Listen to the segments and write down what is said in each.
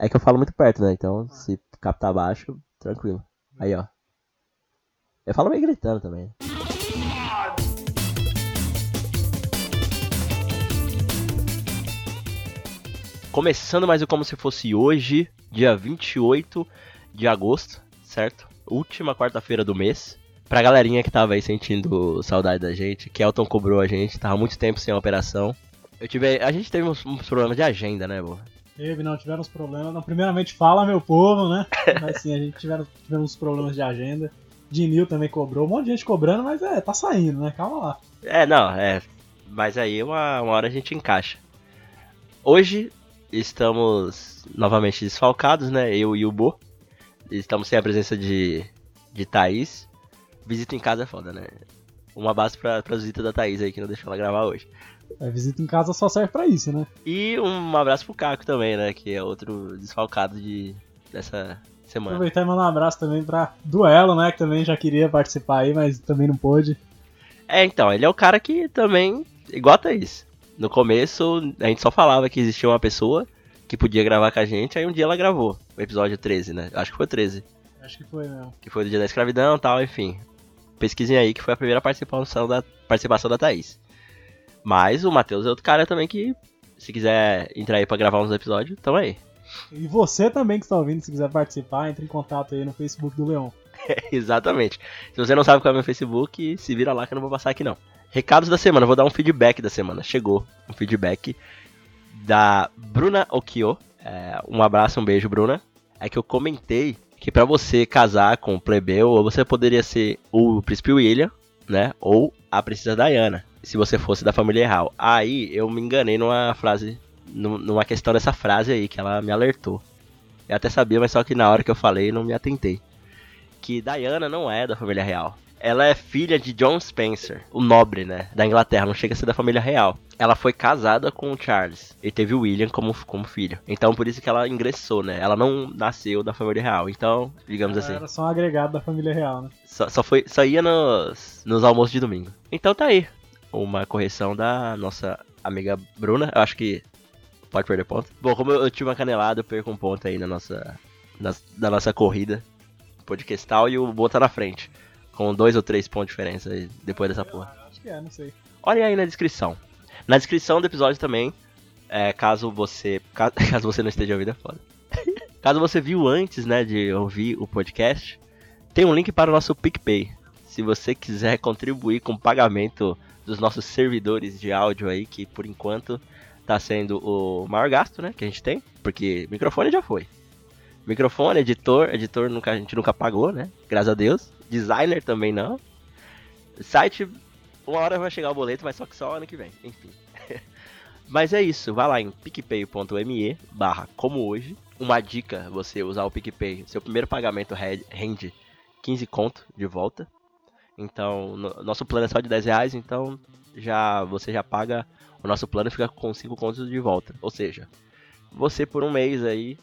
É que eu falo muito perto, né? Então, se captar baixo, tranquilo. Aí, ó. Eu falo meio gritando também. Começando mais o Como Se Fosse Hoje, dia 28 de agosto, certo? Última quarta-feira do mês. Pra galerinha que tava aí sentindo saudade da gente, Kelton cobrou a gente, tava muito tempo sem a operação. Eu tive, a gente teve uns, uns problemas de agenda, né, bo? Teve, não, tivemos problemas. Não, primeiramente, fala, meu povo, né? Mas sim, a gente tiveram, tivemos problemas de agenda. Dinil também cobrou, um monte de gente cobrando, mas é, tá saindo, né? Calma lá. É, não, é. Mas aí uma, uma hora a gente encaixa. Hoje estamos novamente desfalcados, né? Eu e o Bo. Estamos sem a presença de, de Thaís. Visita em casa é foda, né? Um abraço pra, pra visita da Thaís aí que não deixou ela gravar hoje. A visita em casa só serve pra isso, né? E um abraço pro Caco também, né? Que é outro desfalcado de, dessa semana. Aproveitar e mandar um abraço também pra Duelo, né? Que também já queria participar aí, mas também não pôde. É, então, ele é o cara que também, igual a Thaís. No começo, a gente só falava que existia uma pessoa que podia gravar com a gente, aí um dia ela gravou. O episódio 13, né? Acho que foi o 13. Acho que foi mesmo. Que foi do dia da escravidão e tal, enfim. Pesquisem aí que foi a primeira participação da, participação da Thaís. Mas o Matheus é outro cara também que, se quiser entrar aí pra gravar uns episódios, tamo aí. E você também que está ouvindo, se quiser participar, entre em contato aí no Facebook do Leão. Exatamente. Se você não sabe qual é o meu Facebook, se vira lá que eu não vou passar aqui não. Recados da semana, vou dar um feedback da semana. Chegou um feedback da Bruna Okio. É, um abraço, um beijo, Bruna. É que eu comentei que para você casar com o plebeu, você poderia ser o príncipe William, né? Ou a princesa Diana, se você fosse da família real. Aí eu me enganei numa frase, numa questão dessa frase aí que ela me alertou. Eu até sabia, mas só que na hora que eu falei não me atentei. Que Diana não é da família real. Ela é filha de John Spencer, o nobre, né, da Inglaterra, não chega a ser da família real. Ela foi casada com o Charles e teve o William como, como filho. Então por isso que ela ingressou, né? Ela não nasceu da família real. Então, digamos Ela assim. Era só um agregado da família real, né? Só, só, foi, só ia nos, nos almoços de domingo. Então tá aí. Uma correção da nossa amiga Bruna. Eu acho que pode perder ponto. Bom, como eu, eu tive uma canelada, eu perco um ponto aí na nossa, na, da nossa corrida podcastal e o Boa tá na frente. Com dois ou três pontos de diferença depois dessa porra. Acho que é, não sei. Olhem aí na descrição. Na descrição do episódio também, é, caso você. ca- Caso você não esteja ouvindo, é foda. caso você viu antes, né, de ouvir o podcast, tem um link para o nosso PicPay. Se você quiser contribuir com pagamento dos nossos servidores de áudio aí, que por enquanto tá sendo o maior gasto, né, que a gente tem, porque microfone já foi. Microfone, editor, editor nunca, a gente nunca pagou, né? Graças a Deus. Designer também não. Site, uma hora vai chegar o boleto, mas só que só ano que vem. Enfim. mas é isso, vai lá em picpay.me barra como hoje. Uma dica, você usar o PicPay, seu primeiro pagamento re- rende 15 conto de volta. Então, no- nosso plano é só de 10 reais, então já você já paga o nosso plano e fica com 5 contos de volta. Ou seja, você por um mês aí,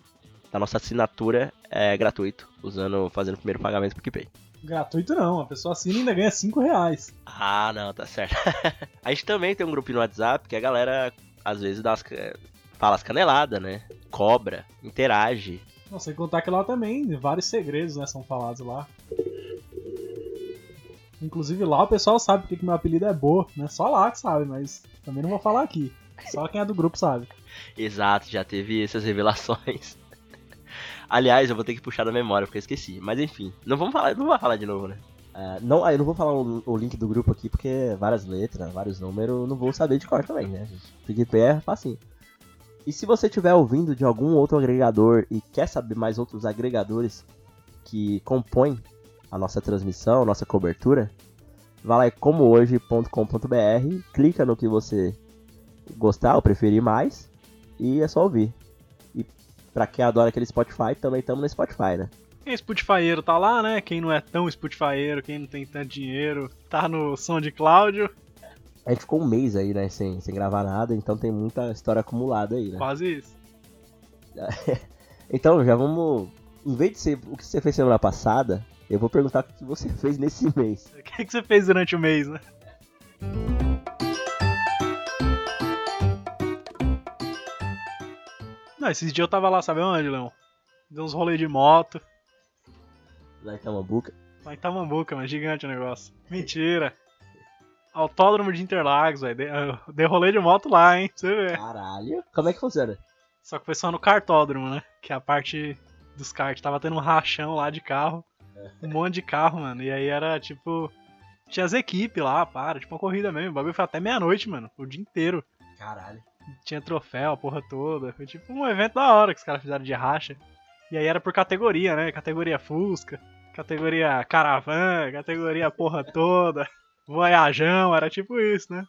da nossa assinatura, é gratuito, usando, fazendo o primeiro pagamento do PicPay. Gratuito não, a pessoa assina e ainda ganha 5 reais. Ah, não, tá certo. a gente também tem um grupinho no WhatsApp que a galera, às vezes, dá umas, ca- fala as caneladas, né? Cobra, interage. Não sei contar que lá também vários segredos né, são falados lá. Inclusive lá o pessoal sabe porque que meu apelido é Bo, né? Só lá que sabe, mas também não vou falar aqui. Só quem é do grupo sabe. Exato, já teve essas revelações. Aliás, eu vou ter que puxar da memória porque eu esqueci. Mas enfim, não vamos falar, não vou falar de novo, né? não, ah, eu não vou falar o, o link do grupo aqui porque várias letras, vários números, não vou saber de cor também, né? PicPay é facinho. E se você estiver ouvindo de algum outro agregador e quer saber mais outros agregadores que compõem a nossa transmissão, a nossa cobertura, vai lá em comohoje.com.br, clica no que você gostar ou preferir mais e é só ouvir. E pra quem adora aquele Spotify, também estamos no Spotify, né? Quem Spotifyeiro tá lá, né? Quem não é tão Spotifyeiro, quem não tem tanto dinheiro, tá no som de Cláudio. A gente ficou um mês aí, né, sem, sem gravar nada, então tem muita história acumulada aí, né? Quase isso. Então, já vamos. Em vez de ser o que você fez semana passada, eu vou perguntar o que você fez nesse mês. O que, que você fez durante o mês, né? Não, esses dias eu tava lá, sabe onde, Leão? Deu uns rolês de moto. Lá em Tamambuca. Lá em Tamambuca, mas gigante o negócio. Mentira. Autódromo de Interlagos, velho. Dei, eu dei rolê de moto lá, hein? Pra você ver. Caralho. Como é que funciona? Só que foi só no cartódromo, né? Que é a parte dos karts. Tava tendo um rachão lá de carro. Um monte de carro, mano. E aí era tipo. Tinha as equipes lá, para, tipo uma corrida mesmo. O bagulho foi até meia-noite, mano. O dia inteiro. Caralho. Tinha troféu, a porra toda. Foi tipo um evento da hora que os caras fizeram de racha. E aí era por categoria, né? Categoria Fusca, categoria Caravan, categoria porra toda, Voyajão, era tipo isso, né?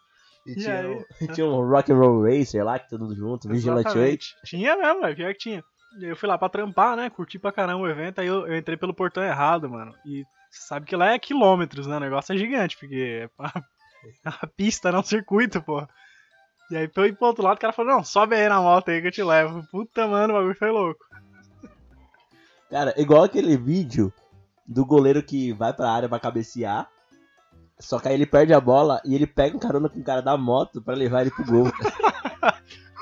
E, E tinha, aí? um, tinha um Rock and Roll Racer lá, que tudo junto, Vigilante 8. Exatamente. Tinha mesmo, velho, pior que tinha. Eu fui lá pra trampar, né? Curti pra caramba o evento, aí eu, eu entrei pelo portão errado, mano. E você sabe que lá é quilômetros, né? O negócio é gigante, porque é a pista, não circuito, pô. E aí pra eu ir pro outro lado, o cara falou, não, sobe aí na moto aí que eu te levo. Puta, mano, o bagulho foi louco. Cara, igual aquele vídeo do goleiro que vai pra área pra cabecear. Só que aí ele perde a bola e ele pega um carona com o cara da moto pra levar ele pro gol.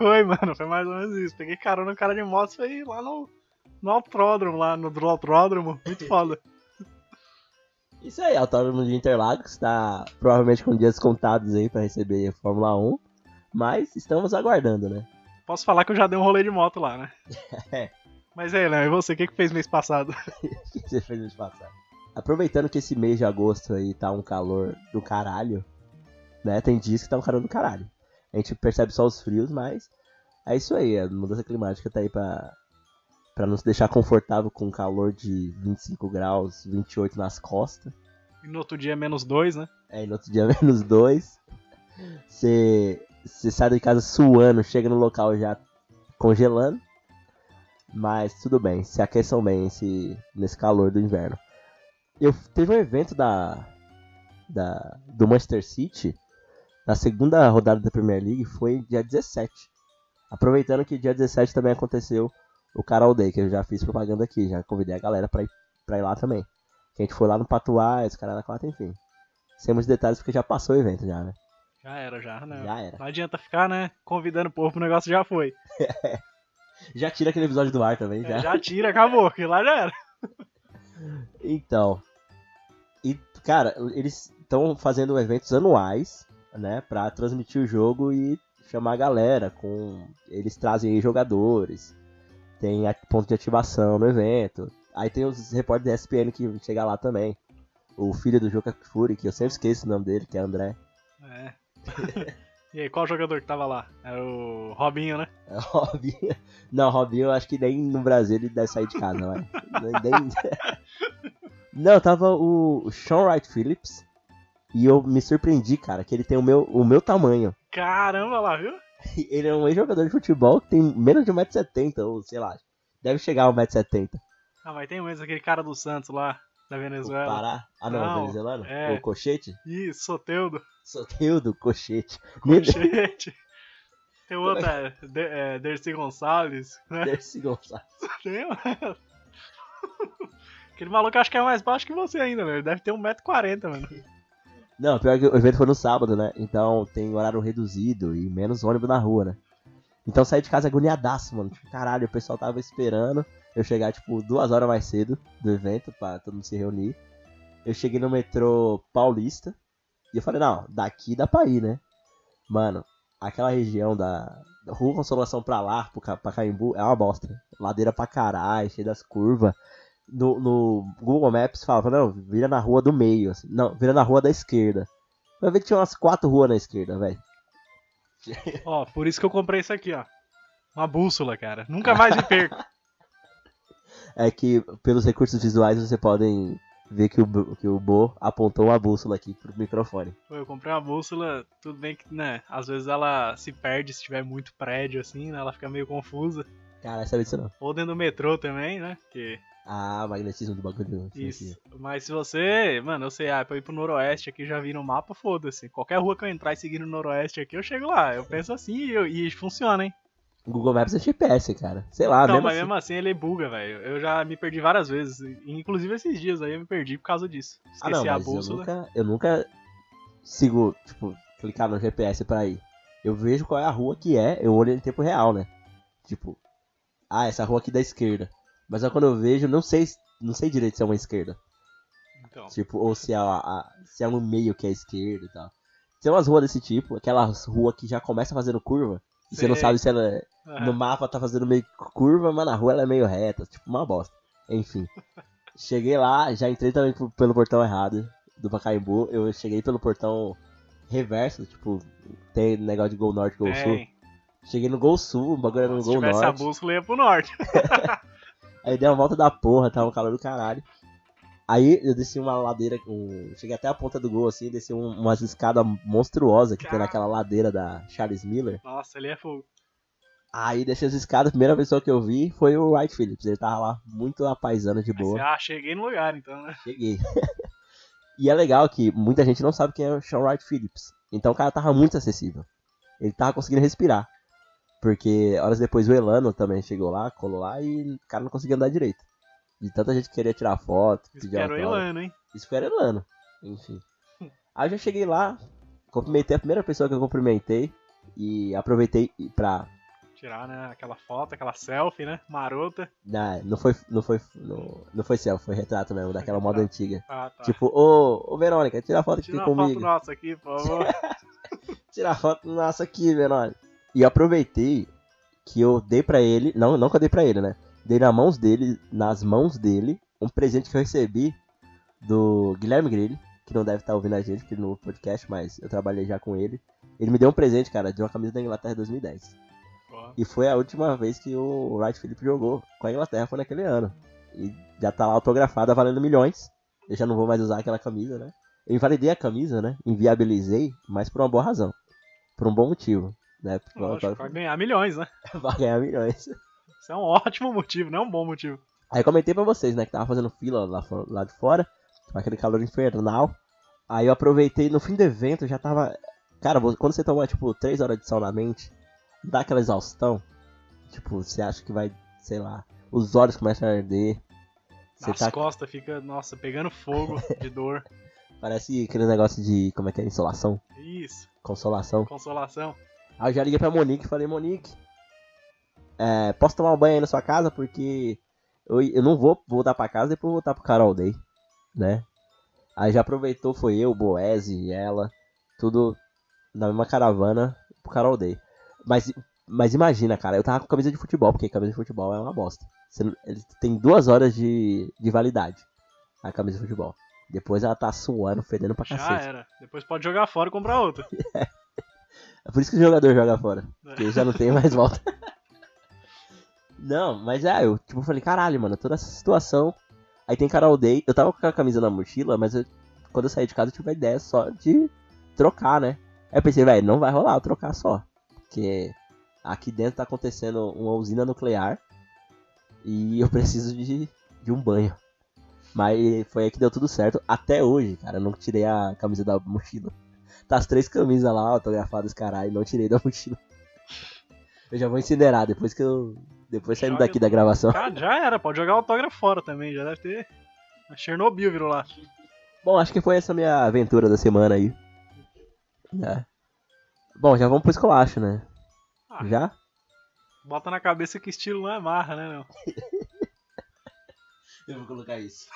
Foi, mano, foi mais ou menos isso. Peguei carona no cara de moto e foi lá no, no autódromo, lá no autódromo. Muito foda. Isso aí, Autódromo de Interlagos tá provavelmente com dias contados aí pra receber Fórmula 1. Mas estamos aguardando, né? Posso falar que eu já dei um rolê de moto lá, né? É. Mas aí, Léo, e você, o que, que fez mês passado? O que você fez mês passado? Aproveitando que esse mês de agosto aí tá um calor do caralho, né? Tem dias que tá um calor do caralho. A gente percebe só os frios, mas é isso aí, a mudança climática tá aí pra, pra nos deixar confortável com um calor de 25 graus, 28 nas costas. E no outro dia menos dois, né? É, e no outro dia menos 2. Você você sai de casa suando, chega no local já congelando. Mas tudo bem, se aqueçam bem esse, nesse calor do inverno. Eu teve um evento da, da do Manchester City na segunda rodada da Premier League foi dia 17. Aproveitando que dia 17 também aconteceu o Carol Day, que eu já fiz propaganda aqui, já convidei a galera pra ir, pra ir lá também. Que a gente foi lá no Patuá, esse cara da quatro, enfim. Sem muitos detalhes porque já passou o evento já, né? Já era, já, né? Já era. Não adianta ficar, né? Convidando o povo pro negócio já foi. Já tira aquele episódio do ar também, já. É, já tira, acabou, que lá já era. Então. E, cara, eles estão fazendo eventos anuais, né? Pra transmitir o jogo e chamar a galera. com Eles trazem aí jogadores. Tem ponto de ativação no evento. Aí tem os repórteres da ESPN que chegam lá também. O filho do Juca Fury, que eu sempre esqueço o nome dele, que é André. É. e aí, qual jogador que tava lá? Era o Robinho, né? É o Robinho. Não, Robinho eu acho que nem no Brasil ele deve sair de casa, vai. Nem- Não, tava o Sean Wright Phillips. E eu me surpreendi, cara, que ele tem o meu, o meu tamanho. Caramba lá, viu? Ele é um ex-jogador de futebol que tem menos de 1,70m, ou sei lá. Deve chegar a 1,70m. Ah, mas tem mesmo aquele cara do Santos lá, da O Venezuela. Pará. Ah, não, Não, venezuelano? é. O Cochete? Ih, Soteudo. Soteudo, Cochete. Gente. Tem o outro, é, De, é, Dercy Gonçalves, né? Dercy Gonçalves. Tem, mano. Aquele maluco acho que é mais baixo que você ainda, velho. Deve ter 1,40m, mano. Não, pior que o evento foi no sábado, né? Então tem horário reduzido e menos ônibus na rua, né? Então saí de casa agoniadaço, mano. Tipo, caralho, o pessoal tava esperando eu chegar, tipo, duas horas mais cedo do evento pra todo mundo se reunir. Eu cheguei no metrô paulista e eu falei, não, daqui dá pra ir, né? Mano, aquela região da, Rua Consolação pra lá, pra Caimbu, é uma bosta. Ladeira pra caralho, cheia das curvas. No, no Google Maps falava, não, vira na rua do meio. assim. Não, vira na rua da esquerda. Vai ver que tinha umas quatro ruas na esquerda, velho. Ó, por isso que eu comprei isso aqui, ó. Uma bússola, cara. Nunca mais me perco. É que pelos recursos visuais você podem ver que o, Bo- que o Bo apontou uma bússola aqui pro microfone. Eu comprei uma bússola, tudo bem que, né, às vezes ela se perde se tiver muito prédio, assim, né, ela fica meio confusa. Cara, sabe disso não. Ou dentro do metrô também, né, que Ah, magnetismo do bagulho. isso. Mas se você, mano, eu sei, ah, pra ir pro noroeste aqui, já vi no mapa, foda-se. Qualquer rua que eu entrar e seguir no noroeste aqui, eu chego lá. Eu penso assim e, eu- e funciona, hein. O Google Maps é GPS, cara. Sei lá, Não, mesmo mas assim. mesmo assim ele buga, velho. Eu já me perdi várias vezes. Inclusive esses dias aí eu me perdi por causa disso. Esqueci Ah, não, a mas eu nunca, eu nunca sigo, tipo, clicar no GPS pra ir. Eu vejo qual é a rua que é, eu olho em tempo real, né? Tipo, ah, essa rua aqui da esquerda. Mas aí quando eu vejo, não sei, não sei direito se é uma esquerda. Então. Tipo, ou se é, a, a- se é um meio que é esquerda e tal. Tem umas ruas desse tipo, aquelas ruas que já começa fazendo curva. E você não sabe se ela é- no mapa tá fazendo meio curva, mas na rua ela é meio reta. Tipo, uma bosta. Enfim. Cheguei lá, já entrei também pelo portão errado do Pacaembu. Eu cheguei pelo portão reverso, tipo, tem negócio de Gol Norte, Gol Sul. Cheguei no Gol Sul, o bagulho era no Se Gol tivesse Norte. a bússola, ia pro norte. Aí dei uma volta da porra, tava um calor do caralho. Aí eu desci uma ladeira, um... cheguei até a ponta do gol assim, desci um, umas escadas monstruosas que tem naquela ladeira da Charles Miller. Nossa, ele é fogo. Aí desci as escadas, a primeira pessoa que eu vi foi o Wright Phillips. Ele tava lá muito apaisando de boa. você, ah, cheguei no lugar, então, né? Cheguei. e é legal que muita gente não sabe quem é o Sean Wright Phillips. Então o cara tava muito acessível. Ele tava conseguindo respirar. Porque horas depois o Elano também chegou lá, colou lá e o cara não conseguia andar direito. De tanta gente que queria tirar foto, Isso pedir que era o. Elano, hein? Isso foi Elano. Enfim. Aí eu já cheguei lá, cumprimentei a primeira pessoa que eu cumprimentei. E aproveitei pra. Tirar, né, aquela foto, aquela selfie, né? Marota. Não, não foi. Não foi. Não, não foi selfie, foi retrato mesmo, daquela moda antiga. Ah, tá. Tipo, ô, ô Verônica, tira a foto aqui Tira uma foto comigo. nossa aqui, por favor. Tira a foto nossa aqui, Verônica. E aproveitei que eu dei pra ele. Não, não que eu dei pra ele, né? Dei nas mãos dele, nas mãos dele, um presente que eu recebi do Guilherme Grilli, que não deve estar ouvindo a gente aqui no podcast, mas eu trabalhei já com ele. Ele me deu um presente, cara, de uma camisa da Inglaterra 2010. Ó, E foi a última vez que o Wright Phillips jogou com a Inglaterra, foi naquele ano. E já tá lá autografada, valendo milhões. Eu já não vou mais usar aquela camisa, né? Eu invalidei a camisa, né? Inviabilizei, mas por uma boa razão. Por um bom motivo, né? Porque Lógico, pra ganhar milhões, né? vai ganhar milhões. Isso é um ótimo motivo, não é um bom motivo. Aí eu comentei pra vocês, né, que tava fazendo fila lá, lá de fora, com aquele calor infernal. Aí eu aproveitei, no fim do evento já tava. Cara, quando você toma, tipo, 3 horas de sol na mente, dá aquela exaustão. Tipo, você acha que vai, sei lá, os olhos começam a arder. Você As tá. costas fica, nossa, pegando fogo de dor. Parece aquele negócio de. Como é que é? Insolação? Isso, Consolação. consolação. Aí eu já liguei pra Monique e falei, Monique, é, posso tomar um banho aí na sua casa? Porque eu, eu não vou voltar pra casa depois vou voltar pro Carol Day, né? Aí já aproveitou, foi eu, Boese e ela, tudo na mesma caravana pro Carol Day. Mas, mas imagina, cara, eu tava com camisa de futebol, porque camisa de futebol é uma bosta. Você ele tem duas horas de, de validade, a camisa de futebol. Depois ela tá suando, fedendo pra Já cacete. era. Depois pode jogar fora e comprar outra. É por isso que o jogador joga fora. Porque já não tem mais volta. Não, mas é, eu tipo falei, caralho, mano, toda essa situação. Aí tem Carol Day, eu tava com a camisa na mochila, mas eu- quando eu saí de casa eu tive a ideia só de trocar, né? Aí eu pensei, velho, não vai rolar eu trocar só. Porque aqui dentro tá acontecendo uma usina nuclear e eu preciso de, de um banho. Mas foi aí que deu tudo certo. Até hoje, cara, eu não tirei a camisa da mochila. Tá as três camisas lá, autografadas, caralho, não tirei da mochila. Eu já vou incinerar depois que eu. Depois saindo daqui da gravação. Já, já era, pode jogar autógrafo fora também. Já deve ter. A Chernobyl virou lá. Bom, acho que foi essa minha aventura da semana aí. É. Bom, já vamos pro esculacho, né? Ah. Já? Bota na cabeça que estilo não é marra, né, não? Eu vou colocar isso.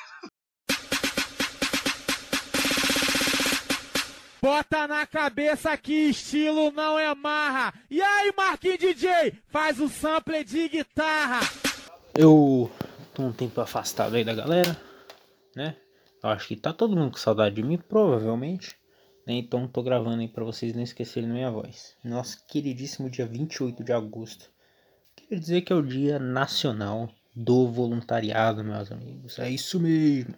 Bota na cabeça que estilo não é marra. E aí, Marquinhos DJ, faz o sample de guitarra. Eu tô um tempo afastado aí da galera, né? Eu acho que tá todo mundo com saudade de mim, provavelmente. Né? Então tô gravando aí pra vocês não esquecerem da minha voz. Nosso queridíssimo dia 28 de agosto. Queria dizer que é o dia nacional do voluntariado, meus amigos. É isso mesmo.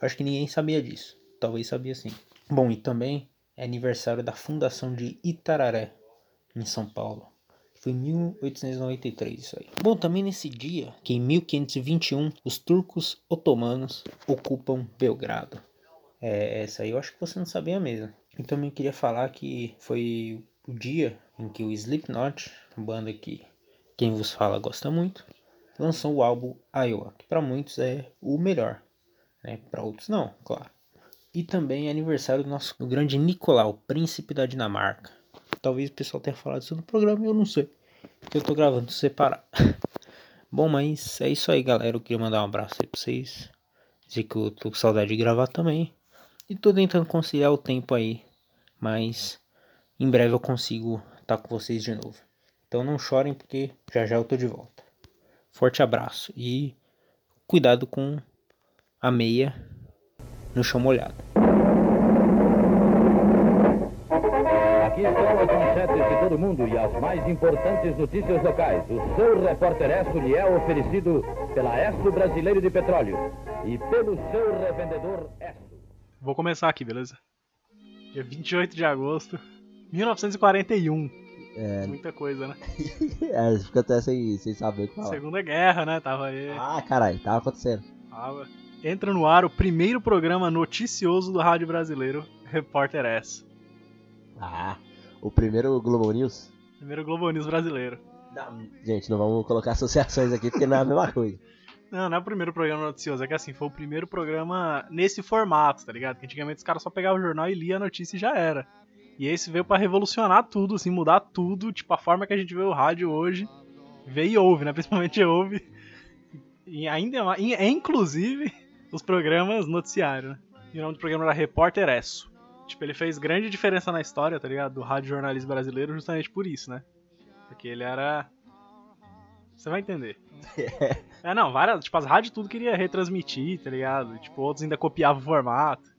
Acho que ninguém sabia disso. Talvez sabia sim. Bom, e também é aniversário da fundação de Itararé, em São Paulo. Foi em 1893 isso aí. Bom, também nesse dia, que em 1521, os turcos otomanos ocupam Belgrado. É, essa aí eu acho que você não sabia mesmo. E também queria falar que foi o dia em que o Slipknot, banda que quem vos fala gosta muito, lançou o álbum Iowa, que para muitos é o melhor, né? Para outros não, claro. E também é aniversário do nosso do grande Nicolau, príncipe da Dinamarca. Talvez o pessoal tenha falado isso no programa, eu não sei. que eu tô gravando separado. Bom, mas é isso aí, galera. Eu queria mandar um abraço aí pra vocês. Dizer que eu tô com saudade de gravar também. E tô tentando conciliar o tempo aí. Mas em breve eu consigo estar tá com vocês de novo. Então não chorem porque já já eu tô de volta. Forte abraço e cuidado com a meia no chão molhado. Aqui estão as manchetes de todo mundo e as mais importantes notícias locais. O seu repórter Esso lhe é oferecido pela Esso Brasileiro de Petróleo e pelo seu revendedor Esso. Vou começar aqui, beleza? Dia 28 de agosto, 1941. É... Muita coisa, né? é, fica até sem, sem saber o que falar. Segunda Guerra, né? Tava aí. Ah, caralho, tava acontecendo. Tava. Entra no ar o primeiro programa noticioso do rádio brasileiro, Repórter S. Ah, o primeiro Globo News? Primeiro Globo News brasileiro. Não, gente, não vamos colocar associações aqui porque não é a mesma coisa. Não, não é o primeiro programa noticioso, é que assim, foi o primeiro programa nesse formato, tá ligado? Que antigamente os caras só pegavam o jornal e lia a notícia e já era. E esse veio para revolucionar tudo, assim, mudar tudo, tipo, a forma que a gente vê o rádio hoje. Vê e ouve, né? Principalmente ouve. E ainda mais, é inclusive os programas noticiários, né? E o nome do programa era Repórter Esso. Tipo, ele fez grande diferença na história, tá ligado? Do rádio jornalismo brasileiro justamente por isso, né? Porque ele era. Você vai entender. é, não, várias. Tipo, as rádios tudo queria retransmitir, tá ligado? Tipo, outros ainda copiavam o formato.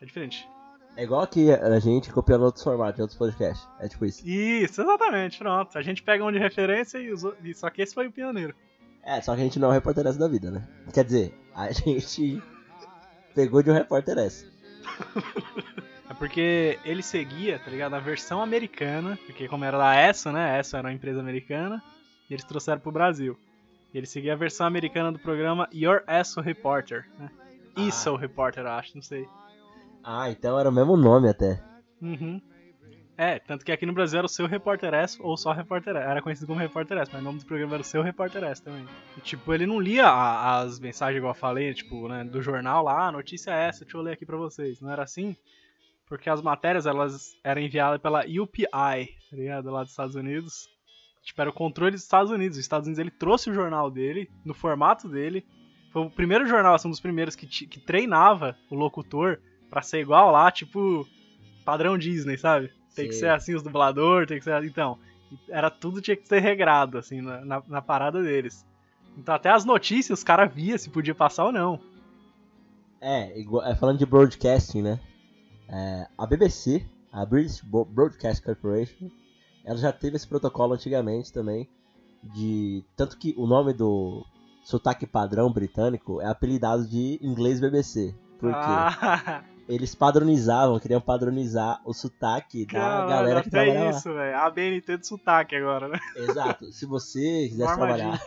É diferente. É igual aqui a gente copiando outros formatos, outros podcasts. É tipo isso. Isso, exatamente, pronto. A gente pega um de referência e usou. Só que esse foi o pioneiro. É, só que a gente não é o repórter da vida, né? Quer dizer, a gente pegou de um repórter essa. é porque ele seguia, tá ligado? A versão americana, porque como era da ESSO, né? ESSO era uma empresa americana, e eles trouxeram pro Brasil. E ele seguia a versão americana do programa Your ESSO Reporter, né? Ah. Isso Reporter, acho, não sei. Ah, então era o mesmo nome até. Uhum. É, tanto que aqui no Brasil era o seu Repórter S ou só Repórter S. Era conhecido como Repórter S, mas o nome do programa era o seu Repórter S também. E, tipo, ele não lia a, as mensagens igual eu falei, tipo, né, do jornal lá, a notícia é essa, deixa eu ler aqui pra vocês. Não era assim, porque as matérias elas eram enviadas pela UPI, tá ligado? Lá dos Estados Unidos. Tipo, era o controle dos Estados Unidos. Os Estados Unidos ele trouxe o jornal dele, no formato dele. Foi o primeiro jornal, assim, um dos primeiros que, que treinava o locutor para ser igual lá, tipo, padrão Disney, sabe? Tem Sim. que ser assim os dubladores, tem que ser. Então, era tudo tinha que ser regrado, assim, na, na, na parada deles. Então até as notícias os caras via se podia passar ou não. É, igual, é, falando de broadcasting, né? É, a BBC, a British Broadcast Corporation, ela já teve esse protocolo antigamente também. De. Tanto que o nome do sotaque padrão britânico é apelidado de inglês BBC. Por quê? Ah. eles padronizavam, queriam padronizar o sotaque da galera que trabalhava é isso, velho. A BNT de sotaque agora, né? Exato. Se você quisesse trabalhar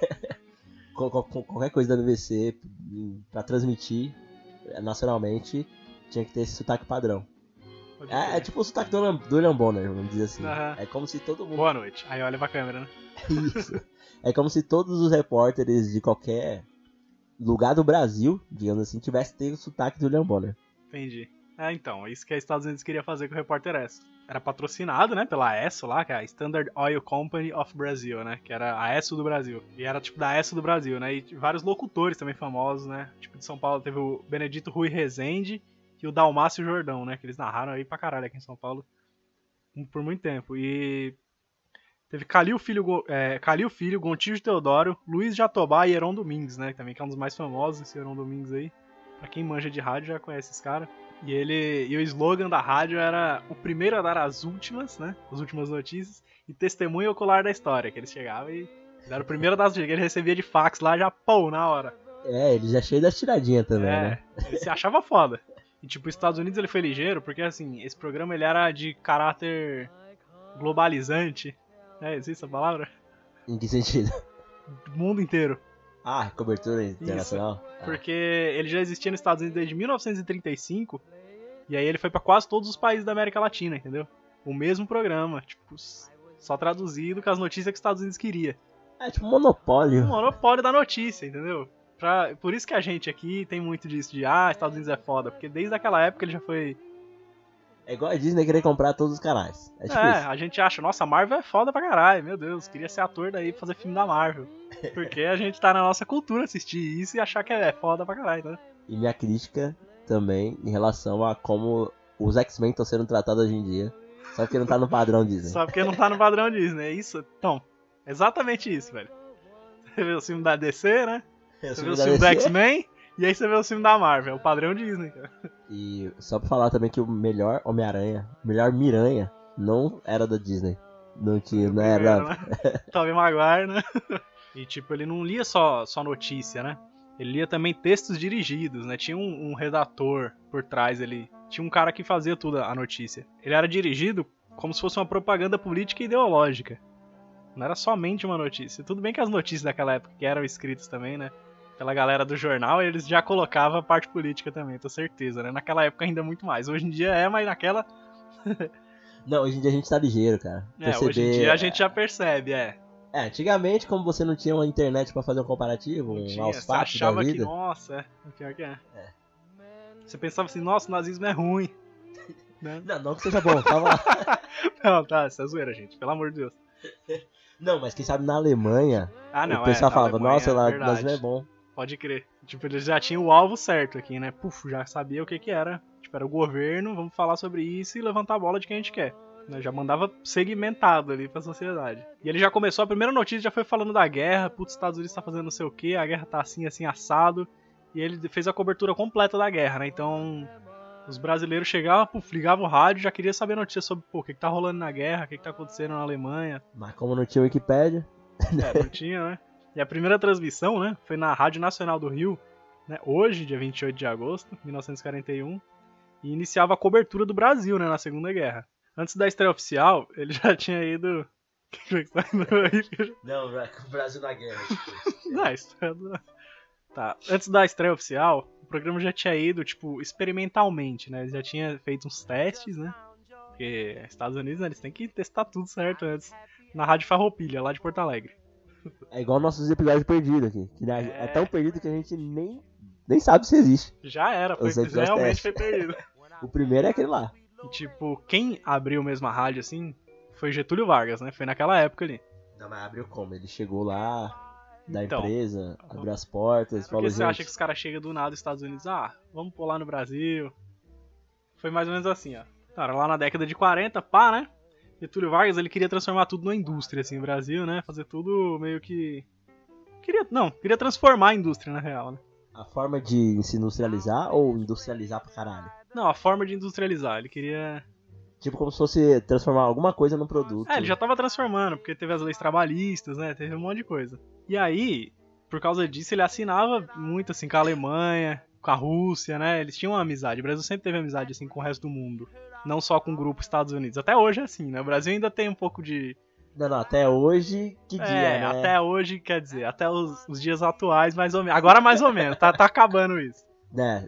com, com, qualquer coisa da BBC para transmitir nacionalmente, tinha que ter esse sotaque padrão. É, é, tipo o sotaque do, do William Bonner, vamos dizer assim. Uhum. É como se todo mundo. Boa noite. Aí olha pra câmera, né? Isso. É como se todos os repórteres de qualquer lugar do Brasil, digamos assim, tivesse ter o sotaque do William Bonner. Entendi. É, então, isso que os Estados Unidos queria fazer com o Repórter ESSO. Era patrocinado, né, pela ESSO lá, que é a Standard Oil Company of Brazil, né, que era a ESSO do Brasil. E era, tipo, da ESSO do Brasil, né, e vários locutores também famosos, né, tipo, de São Paulo teve o Benedito Rui Rezende e o Dalmácio Jordão, né, que eles narraram aí pra caralho aqui em São Paulo por muito tempo. E teve Calil Filho, é, Calil Filho Gontijo Teodoro, Luiz Jatobá e Heron Domingues, né, também que é um dos mais famosos, esse Heron Domingues aí. Pra quem manja de rádio já conhece esse cara. E ele e o slogan da rádio era o primeiro a dar as últimas, né? As últimas notícias e testemunho ocular da história, que eles chegavam e era o primeiro a dar as que ele recebia de fax lá já pô, na hora. É, ele já cheio das tiradinhas também, é, né? Ele se achava foda. E tipo, os Estados Unidos ele foi ligeiro, porque assim, esse programa ele era de caráter globalizante. É, existe essa palavra? Em que sentido? Do mundo inteiro. Ah, cobertura internacional? Isso, ah. Porque ele já existia nos Estados Unidos desde 1935, e aí ele foi para quase todos os países da América Latina, entendeu? O mesmo programa, tipo, só traduzido com as notícias que os Estados Unidos queria. É tipo um monopólio. Um monopólio da notícia, entendeu? Pra, por isso que a gente aqui tem muito disso de ah, Estados Unidos é foda, porque desde aquela época ele já foi É igual a Disney querer comprar todos os canais. É tipo É, a gente acha, nossa, a Marvel é foda pra caralho, meu Deus, queria ser ator daí pra fazer filme da Marvel. Porque a gente tá na nossa cultura assistir isso e achar que é foda pra caralho, né? E minha crítica também em relação a como os X-Men estão sendo tratados hoje em dia. Só porque não tá no padrão Disney. Só porque não tá no padrão Disney, é isso? Então, exatamente isso, velho. Você vê o filme da DC, né? Eu Você vê o filme do. X-Men e aí você vê o filme da Marvel, é o padrão Disney, cara. E só pra falar também que o melhor Homem-Aranha, o melhor Miranha, não era da Disney. Não tinha, não era. Né? Tobey Maguire, né? E tipo, ele não lia só, só notícia, né? Ele lia também textos dirigidos, né? Tinha um, um redator por trás ali. Tinha um cara que fazia tudo a notícia. Ele era dirigido como se fosse uma propaganda política e ideológica. Não era somente uma notícia. Tudo bem que as notícias daquela época que eram escritas também, né? Pela galera do jornal, eles já colocavam a parte política também, tô certeza, né? Naquela época ainda muito mais. Hoje em dia é, mas naquela. Não, hoje em dia a gente tá ligeiro, cara. É, hoje em dia a gente já percebe, é. É, antigamente, como você não tinha uma internet pra fazer um comparativo, Não um tinha, você achava que, nossa, é. Pior que é. É. Você pensava assim, nossa, o nazismo é ruim. Né? Não, não que seja bom, calma lá. Não, tá, isso é zoeira, gente, pelo amor de Deus. Não, mas quem sabe na Alemanha, Ah, não, o pessoal é, falava, Alemanha, nossa, lá o verdade. Brasil é bom. Pode crer. Tipo, eles já tinham o alvo certo aqui, né? Puf, já sabia o que que era. Tipo, era o governo, vamos falar sobre isso e levantar a bola de quem a gente quer. Né? Já mandava segmentado ali pra sociedade. E ele já começou, a primeira notícia já foi falando da guerra, putz, os Estados Unidos tá fazendo não sei o que, a guerra tá assim, assim, assado. E ele fez a cobertura completa da guerra, né? Então, os brasileiros chegavam, puf, ligavam o rádio, já queria saber notícias sobre, pô, o que que tá rolando na guerra, o que que tá acontecendo na Alemanha, Mas como não tinha Wikipédia, é, não tinha, né? E a primeira transmissão, né, foi na Rádio Nacional do Rio, né, hoje, dia 28 de agosto de 1941, e iniciava a cobertura do Brasil, né, na Segunda Guerra. Antes da estreia oficial, ele já tinha ido... O que que tá indo aí? Não, o Brasil na guerra. Não, a estreia do- Tá, antes da estreia oficial, o programa já tinha ido, tipo, experimentalmente, né, ele já tinha feito uns testes, né, porque Estados Unidos, né, eles têm que testar tudo certo antes, na Rádio Farroupilha, lá de Porto Alegre. É igual nossos episódios perdidos aqui. Que é... É. é tão perdido que a gente nem, nem sabe se existe. Já era, foi, Os episódios realmente teste. foi perdido. O primeiro é aquele lá. E, tipo, quem abriu mesmo a rádio, assim, foi Getúlio Vargas, né? Foi naquela época ali. Não, mas abriu como? Ele chegou lá da Então, empresa, abriu as portas, Por falou, que você acha que os caras chegam do nada dos Estados Unidos? Ah, vamos pular no Brasil. Foi mais ou menos assim, ó. Cara, lá na década de 40, pá, né? Getúlio Vargas, ele queria transformar tudo numa indústria, assim, no Brasil, né? Fazer tudo meio que... Queria, não, queria transformar a indústria, na real, né? a forma de se industrializar ou industrializar pra caralho? Não, a forma de industrializar, ele queria... Tipo como se fosse transformar alguma coisa num produto. É, ele já tava transformando, porque teve as leis trabalhistas, né? Teve um monte de coisa. E aí, por causa disso, ele assinava muito, assim, com a Alemanha, com a Rússia, né? Eles tinham uma amizade. O Brasil sempre teve amizade, assim, com o resto do mundo. Não só com o grupo Estados Unidos. Até hoje é assim, né? O Brasil ainda tem um pouco de. Não, não, até hoje, que dia, é, né? até hoje, quer dizer, até os, os dias atuais, mais ou menos. Agora, mais ou menos, tá, tá acabando isso. Né,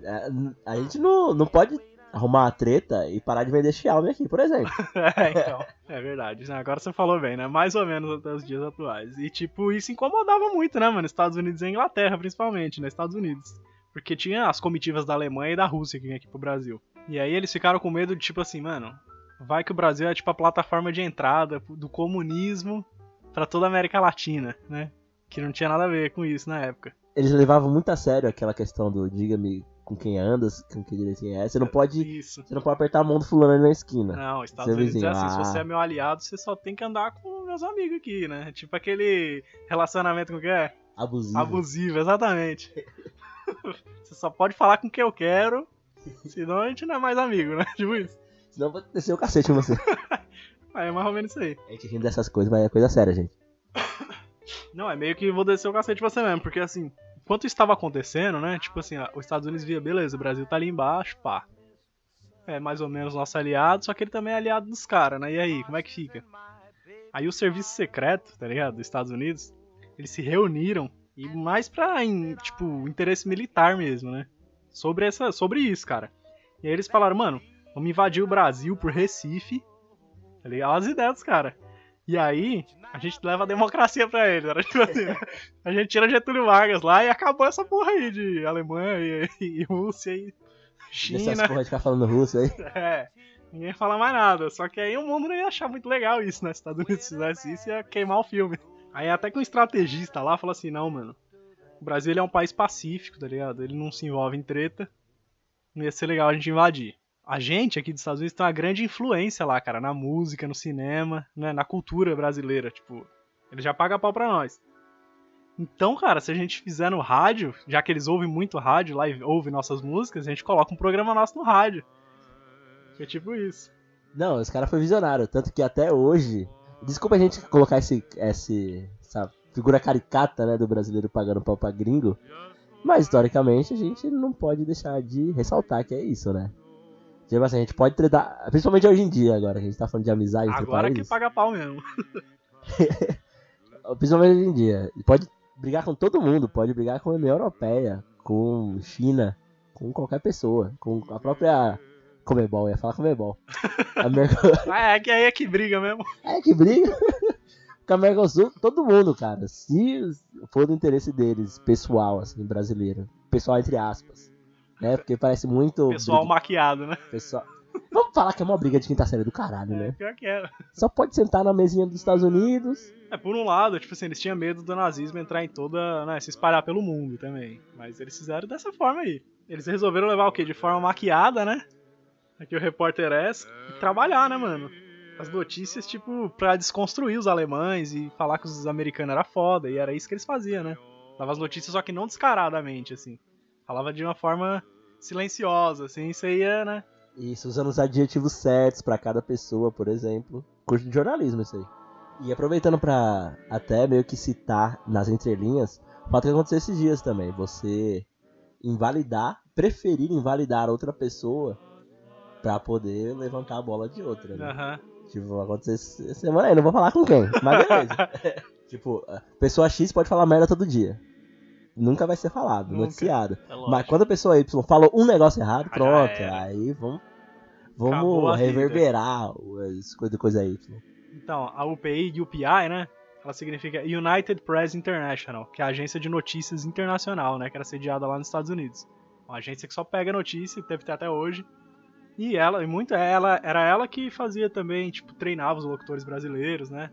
a- a gente não, não pode arrumar uma treta e parar de vender Xiaomi aqui, por exemplo. É, então. É verdade. né? Agora você falou bem, né? Mais ou menos até os dias atuais. E, tipo, isso incomodava muito, né, mano? Estados Unidos e Inglaterra, principalmente, né? Estados Unidos. Porque tinha as comitivas da Alemanha e da Rússia que vinha aqui pro Brasil. E aí eles ficaram com medo de, tipo assim, mano, vai que o Brasil é, tipo, a plataforma de entrada do comunismo pra toda a América Latina, né? Que não tinha nada a ver com isso na época. Eles levavam muito a sério aquela questão do diga-me com quem andas, com que direito é. Você não pode. Isso. Você não pode apertar a mão do fulano ali na esquina. Não, Estados Unidos é vizinho, assim, se ah. você é meu aliado, você só tem que andar com meus amigos aqui, né? Tipo aquele relacionamento com que é? Abusivo. Abusivo, exatamente. você só pode falar com quem eu quero, senão a gente não é mais amigo, né? Tipo isso. Senão eu vou descer o cacete em você. É mais ou menos isso aí. a gente rindo dessas coisas, mas é coisa séria, gente. Não, é meio que vou descer o cacete em você mesmo, porque assim, enquanto estava acontecendo, né? Tipo assim, os Estados Unidos via, beleza, o Brasil tá ali embaixo, pá. É mais ou menos nosso aliado, só que ele também é aliado dos caras, né? E aí, como é que fica? Aí o serviço secreto, tá ligado? Dos Estados Unidos, eles se reuniram e mais pra, tipo, interesse militar mesmo, né? Sobre, essa, sobre isso, cara. E aí eles falaram, mano, vamos invadir o Brasil por Recife, tá ligado? As ideias dos caras. E aí, a gente leva a democracia pra eles. Era tipo assim, a gente tira Getúlio Vargas lá e acabou essa porra aí de Alemanha e, e Rússia e China. porra de ficar falando russo aí. É. Ninguém fala mais nada. Só que aí o mundo não ia achar muito legal isso, né? Se os Estados Unidos fizesse isso, ia queimar o filme. Aí até que um estrategista lá falou assim, não, mano. O Brasil é um país pacífico, tá ligado? Ele não se envolve em treta. Não ia ser legal a gente invadir. A gente aqui dos Estados Unidos tem uma grande influência lá, cara, na música, no cinema, né, na cultura brasileira, tipo, ele já paga pau pra nós. Então, cara, se a gente fizer no rádio, já que eles ouvem muito rádio lá e ouvem nossas músicas, a gente coloca um programa nosso no rádio. É tipo isso. Não, esse cara foi visionário, tanto que até hoje. Desculpa a gente colocar esse, esse, essa figura caricata né, do brasileiro pagando pau pra gringo. Mas historicamente a gente não pode deixar de ressaltar que é isso, né? Tipo assim, a gente pode tretar, principalmente hoje em dia agora, que a gente tá falando de amizade entre Agora que paga pau mesmo. Principalmente hoje em dia. Pode brigar com todo mundo, pode brigar com a União Europeia, com China, com qualquer pessoa, com a própria Comebol, ia falar Comebol. A Merco- Ah, é que aí é que briga mesmo. É que briga. Com a Mercosul, todo mundo, cara. Se for do interesse deles, pessoal, assim, brasileiro. Pessoal, entre aspas. Né? Porque parece muito. Pessoal briga- maquiado, né? pessoal... Vamos falar que é uma briga de quinta série do caralho, É, né? pior que era. Só pode sentar na mesinha dos Estados Unidos. É, por um lado, tipo assim, eles tinham medo do nazismo entrar em toda, né, se espalhar pelo mundo também. Mas eles fizeram dessa forma aí. Eles resolveram levar o quê? De forma maquiada, né? Aqui o repórter é. E trabalhar, né, mano? As notícias, tipo, pra desconstruir os alemães e falar que os americanos era foda. E era isso que eles faziam, né? Dava as notícias, só que não descaradamente, assim. Falava de uma forma silenciosa, assim, isso aí é, né? Isso, usando os adjetivos certos pra cada pessoa, por exemplo. Curso de jornalismo, isso aí. E aproveitando pra até meio que citar nas entrelinhas, o fato que aconteceu esses dias também. Você invalidar, preferir invalidar outra pessoa pra poder levantar a bola de outra, né? Aham. Tipo, aconteceu essa semana aí, não vou falar com quem, mas beleza. tipo, pessoa X pode falar merda todo dia. Nunca vai ser falado, Nunca. noticiado. É. Mas quando a pessoa Y falou um negócio errado, Ah, pronto. Aí vamos, vamos reverberar as coisas coisa Y. Então, a UPI, UPI, né? Ela significa United Press International, que é a agência de notícias internacional, né? Que era sediada lá nos Estados Unidos. Uma agência que só pega notícia, deve ter até hoje. E ela, e muito ela, era ela que fazia também, tipo, treinava os locutores brasileiros, né?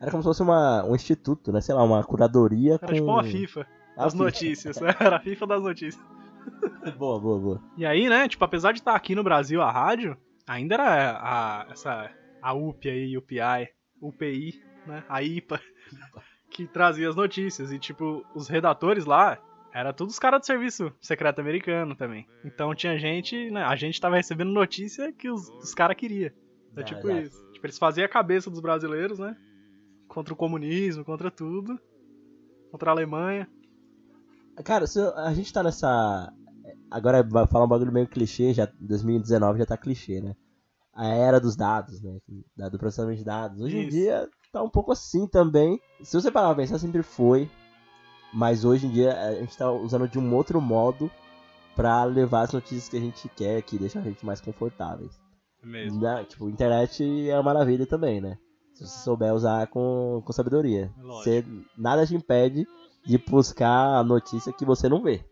Era como se fosse uma, um instituto, né? Sei lá, uma curadoria Era com... tipo uma FIFA FIFA. notícias. Era a FIFA das notícias. boa, boa, boa. E aí, né, tipo, apesar de estar aqui no Brasil a rádio, ainda era a, essa, a UP aí, UPI, UPI, né, a IPA, que trazia as notícias. E, tipo, os redatores lá, era todos os caras do serviço secreto americano também. Então tinha gente, né, a gente tava recebendo notícia que os, os caras queriam. É Ah, tipo isso. Tipo, eles faziam a cabeça dos brasileiros, né, contra o comunismo, contra tudo, contra a Alemanha. Cara, se a gente tá nessa. Agora vai falar um bagulho meio clichê, já 2019 já tá clichê, né? A era dos dados, né? Do processamento de dados. Hoje em Isso. dia tá um pouco assim também. Se você parar pra pensar, sempre foi. Mas hoje em dia a gente tá usando de um outro modo pra levar as notícias que a gente quer, que deixam a gente mais confortáveis. Mesmo. Né? Tipo, internet é uma maravilha também, né? Se você souber usar com, com sabedoria. Você, nada te impede de buscar a notícia que você não vê.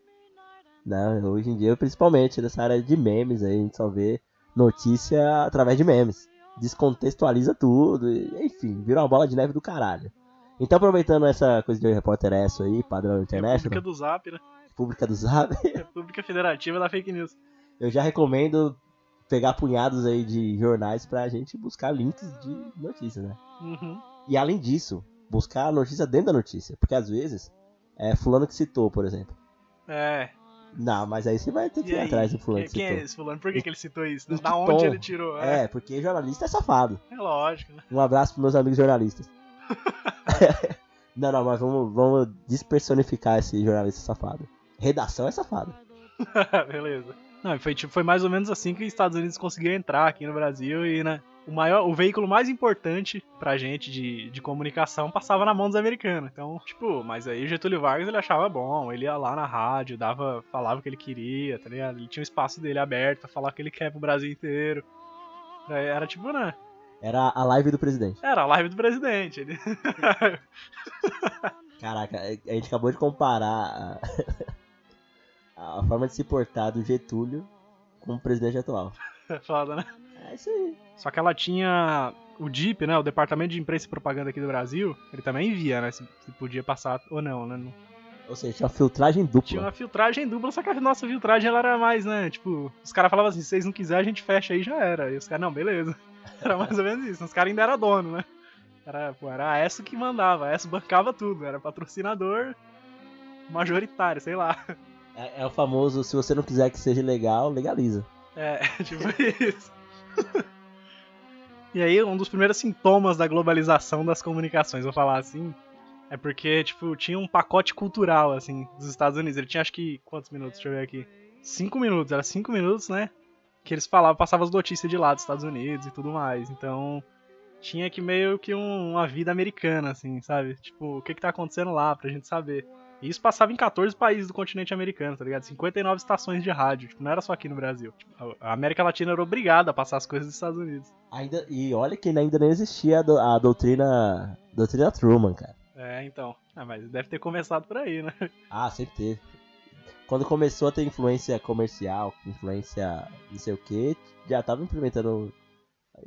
Né? Hoje em dia, principalmente nessa área de memes, aí, a gente só vê notícia através de memes. Descontextualiza tudo, e, enfim, vira uma bola de neve do caralho. Então, aproveitando essa coisa de repórter aí, padrão República international, do Zap, né? República do Zap, República Federativa da Fake News. eu já recomendo pegar punhados aí de jornais pra gente buscar links de notícias, né? Uhum. E além disso, buscar a notícia dentro da notícia. Porque às vezes, é fulano que citou, por exemplo. É. Não, mas aí você vai ter que E ir aí? atrás do fulano Quem, que quem é citou. esse fulano? Por que, que ele citou isso? Que Da onde tom? ele tirou? É, É, porque jornalista é safado. é lógico, né? Um abraço pros meus amigos jornalistas. não, não, mas vamos, vamos despersonificar esse jornalista safado. Redação é safado. Beleza. Não, foi, tipo, foi mais ou menos assim que os Estados Unidos conseguiu entrar aqui no Brasil e, né? O, maior, o veículo mais importante pra gente de, de comunicação passava na mão dos americanos. Então, tipo, mas aí o Getúlio Vargas ele achava bom, ele ia lá na rádio, dava, falava o que ele queria, tá ligado? Ele tinha o espaço dele aberto pra falar o que ele quer pro Brasil inteiro. Era tipo, né? Era a live do presidente. Era a live do presidente. Ele... Caraca, a gente acabou de comparar a, forma de se portar do Getúlio com o presidente atual. É Foda, né? É isso aí. Só que ela tinha o DIP, né? O Departamento de Imprensa e Propaganda aqui do Brasil. Ele também via, né? Se, se podia passar ou não, né? Não- Ou seja, tinha uma filtragem dupla. Tinha uma filtragem dupla, só que a nossa filtragem ela era mais, né? Tipo, os caras falavam assim: se vocês não quiserem, a gente fecha aí já era. E os caras, não, beleza. Era mais ou menos isso. Os caras ainda eram dono, né? Era, pô, era a ESO que mandava, a ESO bancava tudo, era patrocinador majoritário, sei lá. É, é o famoso, se você não quiser que seja legal, legaliza. É, tipo isso. E aí, um dos primeiros sintomas da globalização das comunicações, vou falar assim, é porque, tipo, tinha um pacote cultural, assim, dos Estados Unidos. Ele tinha, acho que, quantos minutos? Deixa eu ver aqui. Cinco minutos, era cinco minutos, né? Que eles falavam, passavam as notícias de lá dos Estados Unidos e tudo mais. Então, tinha que meio que um- uma vida americana, assim, sabe? Tipo, o que que tá acontecendo lá, pra gente saber. E isso passava em 14 países do continente americano, tá ligado? 59 estações de rádio, tipo, não era só aqui no Brasil. Tipo, a América Latina era obrigada a passar as coisas dos Estados Unidos. Ainda, e olha que ainda não existia a, do- a doutrina. doutrina Truman, cara. É, então. Ah, mas deve ter começado por aí, né? Ah, sempre teve. Quando começou a ter influência comercial, influência não sei o que, já tava implementando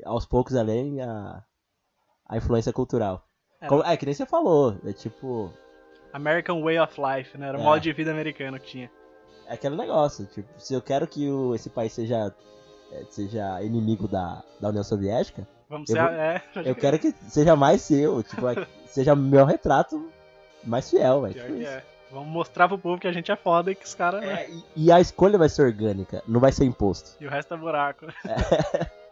aos poucos além a, a influência cultural. É. Como- É, que nem você falou, é tipo. American Way of Life, né? Era o É. modo de vida americano que tinha. É aquele negócio, tipo, se eu quero que o, esse país seja, é, seja inimigo da, da União Soviética, Vamos Eu ser. vou- É, eu quero que seja mais seu, tipo, é- seja meu retrato mais fiel, velho. Pior Tipo é. Vamos mostrar pro povo que a gente é foda e que os caras. né? É, e, e a escolha vai ser orgânica, não vai ser imposto. E o resto é buraco. É,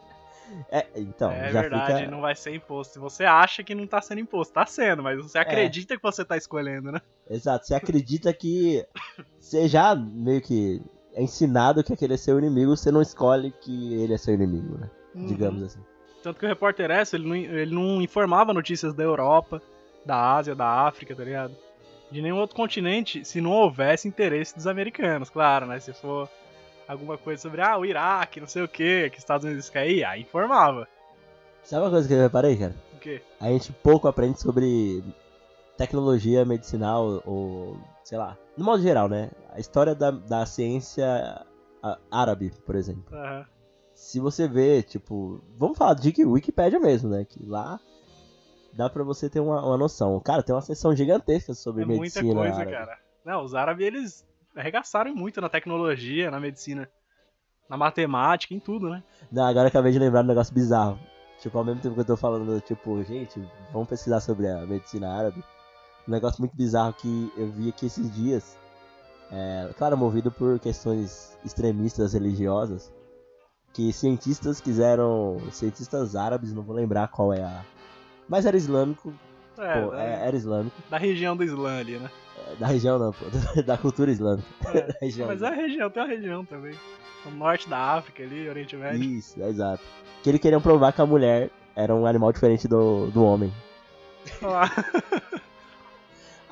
então, é já verdade, fica. não vai ser imposto. Se você acha que não tá sendo imposto, tá sendo, mas você acredita que você tá escolhendo, né? Exato, você acredita que você já meio que é ensinado que aquele é seu inimigo, você não escolhe que ele é seu inimigo, né? Uhum. Digamos assim. Tanto que o repórter S, ele não, ele não informava notícias da Europa, da Ásia, da África, tá ligado? De nenhum outro continente, se não houvesse interesse dos americanos, claro, né? Se for alguma coisa sobre, ah, o Iraque, não sei o que, que os Estados Unidos ir, aí informava. Sabe uma coisa que eu reparei, cara? O quê? A gente pouco aprende sobre tecnologia medicinal ou, sei lá, no modo geral, né? A história da, da ciência árabe, por exemplo. Aham. Se você vê, tipo, vamos falar de Wikipedia mesmo, né? Que lá dá pra você ter uma, uma noção. Cara, tem uma seção gigantesca sobre É muita medicina coisa, árabe. cara. Não, os árabes, eles arregaçaram muito na tecnologia, na medicina, na matemática, em tudo, né? Não, agora acabei de lembrar um negócio bizarro. Tipo, ao mesmo tempo que eu tô falando, tipo, gente, vamos pesquisar sobre a medicina árabe. Um negócio muito bizarro que eu vi aqui esses dias. É, claro, movido por questões extremistas religiosas. Que cientistas quiseram. Cientistas árabes, não vou lembrar qual é a. Mas era islâmico. É, pô, da, é- era islâmico. da região do Islã ali, né? É, Da região não, pô. Da cultura islâmica. É, Da região. Mas é a região, tem uma região também. O norte da África ali, Oriente Médio. Isso, é exato. Que eles queriam provar que a mulher era um animal diferente do, do homem. Ah,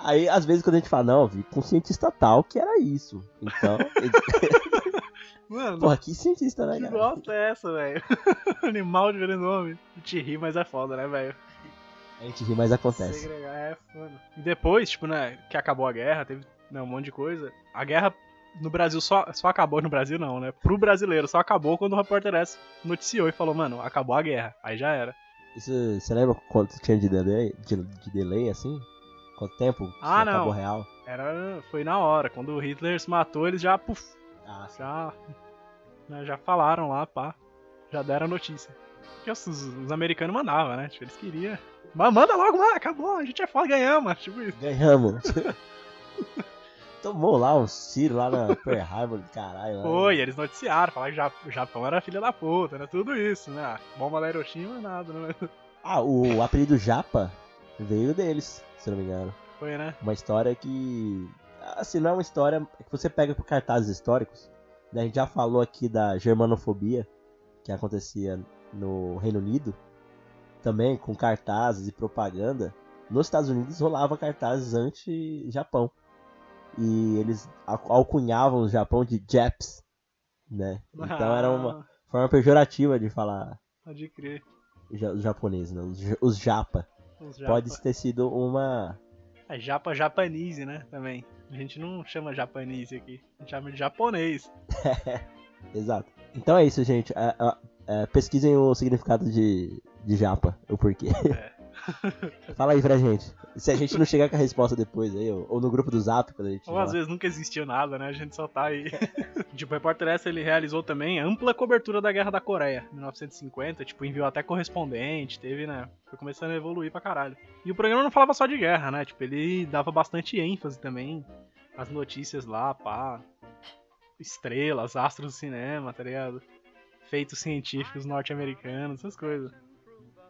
Aí, às vezes, quando a gente fala, não, vi com cientista tal que era isso. Então, Mano, porra, que cientista, né, que cara? bosta é essa, velho? Animal diferente do homem. A gente ri, mas é foda, né, velho? A gente ri, mas acontece. Segregar é. E depois, tipo, né, que acabou a guerra, teve né, um monte de coisa. A guerra no Brasil só, só acabou no Brasil, não, né? Pro brasileiro, só acabou quando o repórter S noticiou e falou, mano, acabou a guerra. Aí já era. Isso, você lembra quanto tinha de delay, de, de delay assim? Quanto tempo? Ah, não. Acabou real? Era. Foi na hora. Quando o Hitler se matou, eles já. Puf, Ah, já. né, já falaram lá, pá. Já deram a notícia. Porque os, os americanos mandavam, né? Tipo, eles queriam. Mas manda logo lá, acabou, a gente é foda, ganhamos. Tipo isso. Ganhamos. Tomou lá um tiro lá na Pearl Harbor, caralho. lá. Foi, eles noticiaram, falaram que o Japão era filha da puta, era tudo isso, né? Ah, Bomba da Hiroshima, nada, né? Ah, o apelido Japa veio deles, se não me engano. Foi, né? Uma história que. Assim, não é uma história que você pega por cartazes históricos. né? A gente já falou aqui da germanofobia que acontecia no Reino Unido. Também com cartazes e propaganda. Nos Estados Unidos rolava cartazes anti-Japão. E eles al- alcunhavam o Japão de Japs. Né? Então era uma Ah, forma pejorativa de falar Pode crer. ja- os japoneses, né? os, ja- os japa. Os japa. Pode ter sido uma. É japa japanese, né? Também. A gente não chama japanese aqui. A gente chama de japonês. Exato. Então é isso, gente. É, pesquisem o significado de, de japa, o porquê. É. Fala aí pra gente. Se a gente não chegar com a resposta depois aí, ou, ou no grupo do Zap, quando a gente. Ou às vezes nunca existiu nada, né? A gente só tá aí. tipo, o repórter essa ele realizou também ampla cobertura da Guerra da Coreia, em 1950. Tipo, enviou até correspondente, teve, né? Foi começando a evoluir pra caralho. E o programa não falava só de guerra, né? Tipo, ele dava bastante ênfase também às notícias lá, pá. Estrelas, astros do cinema, tá ligado? Feitos científicos norte-americanos, essas coisas.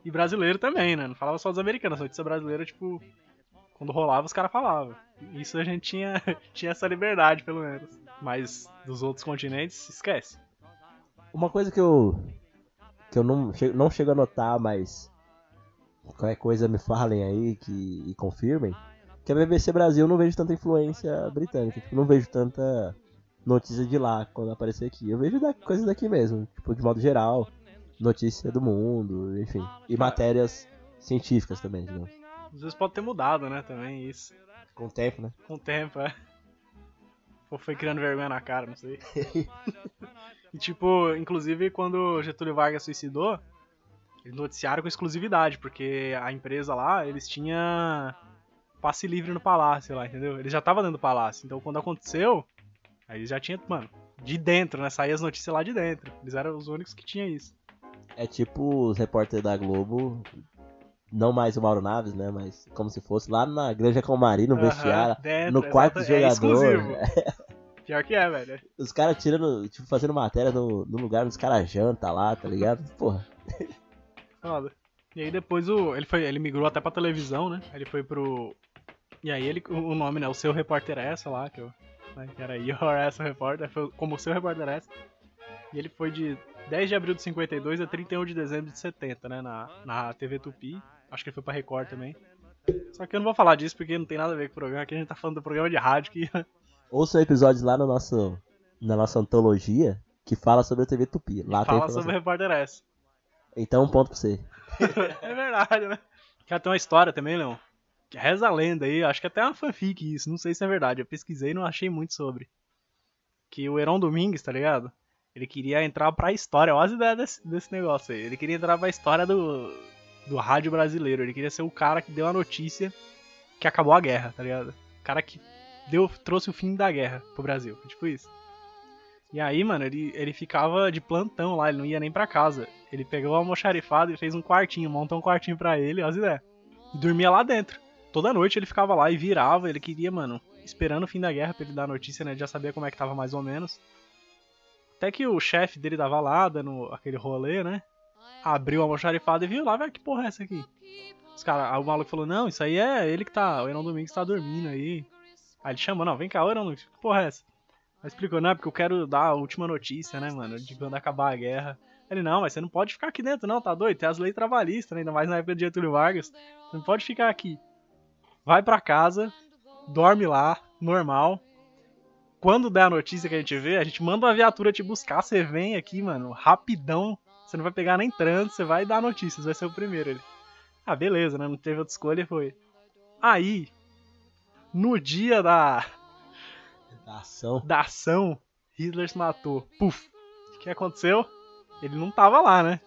E brasileiro também, né? Não falava só dos americanos, a notícia brasileira, tipo, quando rolava, os caras falavam. Isso a gente tinha, tinha essa liberdade, pelo menos. Mas dos outros continentes, esquece. Uma coisa que eu. que eu não, não chego a notar, mas. Qualquer coisa me falem aí que, e confirmem. Que a BBC Brasil não vejo tanta influência britânica. Tipo, não vejo tanta notícia de lá quando aparecer aqui. Eu vejo da, coisas daqui mesmo. Tipo, de modo geral. Notícia do mundo, enfim. E matérias científicas também, digamos. Às vezes pode ter mudado, né? Também isso. Com o tempo, né? Com o tempo, é. Ou foi criando vergonha na cara, não sei. e tipo, inclusive quando Getúlio Vargas suicidou, eles noticiaram com exclusividade, porque a empresa lá, eles tinham passe livre no palácio lá, entendeu? Eles já estavam dentro do palácio. Então quando aconteceu, aí já tinham, mano, de dentro, né? Saía as notícias lá de dentro. Eles eram os únicos que tinham isso. É tipo os repórteres da Globo. Não mais o Mauro Naves, né? Mas como se fosse lá na Granja Calmari, no Aham, vestiário. dentro, no quarto do é jogador. exclusivo. Pior que é, velho. Os caras tirando, tipo, fazendo matéria no, no lugar onde os caras jantam lá, tá ligado? Porra. Foda. E aí depois o, ele foi, ele migrou até pra televisão, né? Ele foi pro e aí ele o o nome, né, o seu repórter é essa lá, que eu, né, que era Your Essa Repórter, foi como o seu repórter essa. E ele foi de 10 de abril de 52 a 31 de dezembro de 70, né, na, na TV Tupi. Acho que ele foi pra Record também. Só que eu não vou falar disso porque não tem nada a ver com o programa, aqui a gente tá falando do programa de rádio que Ouça episódios lá no nosso, na nossa antologia que fala sobre a TV Tupi. Lá fala sobre o repórter essa. Então, um ponto pra você. é verdade, né? Cara, tem uma história também, Leon. Reza a lenda aí, acho que até uma fanfic isso, não sei se é verdade. Eu pesquisei e não achei muito sobre. Que o Heron Domingues, tá ligado? Ele queria entrar pra história, olha as ideias desse, desse negócio aí. Ele queria entrar pra história do, do rádio brasileiro. Ele queria ser o cara que deu a notícia que acabou a guerra, tá ligado? O cara que deu, trouxe o fim da guerra pro Brasil. Tipo isso. E aí, mano, ele, ele ficava de plantão lá, ele não ia nem pra casa. Ele pegou uma almoxarifada e fez um quartinho, montou um quartinho pra ele, olha as ideias. E dormia lá dentro. Toda noite ele ficava lá e virava, ele queria, mano, esperando o fim da guerra pra ele dar a notícia, né? Já sabia como é que tava mais ou menos. Até que o chefe dele tava lá, dando aquele rolê, né? Abriu a almoxarifada e viu lá, velho, que porra é essa aqui? Os cara, aí o maluco falou, não, isso aí é ele que tá, o Enon Domingos tá dormindo aí. Aí ele chamou, não, vem cá, Enon Domingos, que porra é essa? Aí explicou, não, é porque eu quero dar a última notícia, né, mano, de quando acabar a guerra. Ele, não, mas você não pode ficar aqui dentro, não, tá doido? Tem as leis trabalhistas, né? ainda mais na época de Getúlio Vargas. Você não pode ficar aqui. Vai pra casa, dorme lá, normal. Quando der a notícia que a gente vê, a gente manda uma viatura te buscar, você vem aqui, mano, rapidão. Você não vai pegar nem trânsito, você vai dar a notícia, você vai ser o primeiro. Ele, ah, beleza, né? Não teve outra escolha, foi. Aí, no dia da, Da ação. da ação, Hitler se matou. Puf! O que aconteceu? Ele não tava lá, né?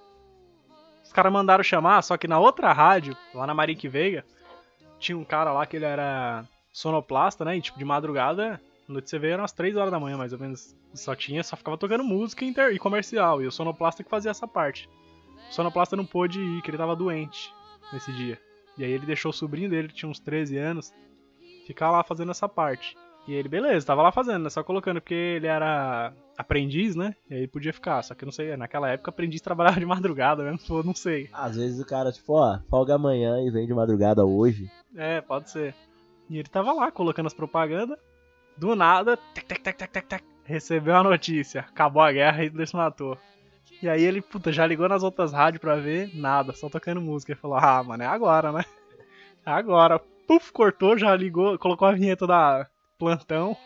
Os caras mandaram chamar, só que na outra rádio, lá na Marique Veiga, tinha um cara lá que ele era sonoplasta, né? E tipo, de madrugada, a notícia veio eram umas 3 horas da manhã, mais ou menos. Só tinha, só ficava tocando música inter- e comercial. E o sonoplasta que fazia essa parte. O sonoplasta não pôde ir, que ele tava doente nesse dia. E aí ele deixou o sobrinho dele, que tinha uns 13 anos, ficar lá fazendo essa parte. E ele, beleza, tava lá fazendo, né? Só colocando, porque ele era aprendiz, né? E aí podia ficar. Só que não sei, naquela época aprendiz trabalhava de madrugada mesmo, pô, não sei. Às vezes o cara, tipo, ó, folga amanhã e vem de madrugada hoje. É, pode ser. E ele tava lá colocando as propagandas. Do nada, tec, tec, tec, tec, tec, tec, recebeu a notícia. Acabou a guerra, Hitler se matou. E aí ele, puta, já ligou nas outras rádios pra ver, nada, só tocando música. Ele falou, ah, mano, é agora, né? É agora. Puf, cortou, já ligou, colocou a vinheta da plantão.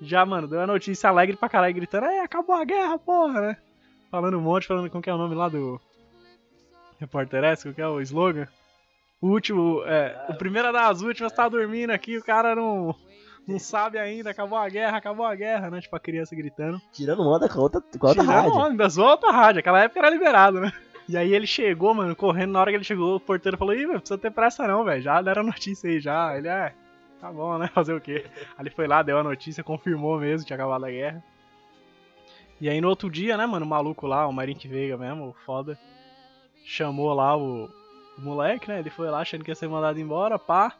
Já, mano, deu a notícia alegre pra caralho, gritando, é, acabou a guerra, porra, né? Falando um monte, falando como que é o nome lá do repórter esse, qual que é o slogan? O último, é, o primeiro das últimas tá dormindo aqui, o cara não, Não sabe ainda, acabou a guerra, acabou a guerra, né? Tipo a criança gritando. Tirando onda com a outra, com a outra Tirando rádio. onda, ainda zoou outra rádio. Aquela época era liberado, né? E aí ele chegou, mano, correndo. Na hora que ele chegou, o porteiro falou: Ih, não precisa ter pressa não, velho. Já deram a notícia aí já. Ele, é, tá bom, né? Fazer o quê? Ele foi lá, deu a notícia, confirmou mesmo tinha acabado a guerra. E aí no outro dia, né, mano, o maluco lá, o Marink Veiga mesmo, o foda, chamou lá o, o moleque, né? Ele foi lá achando que ia ser mandado embora, pá.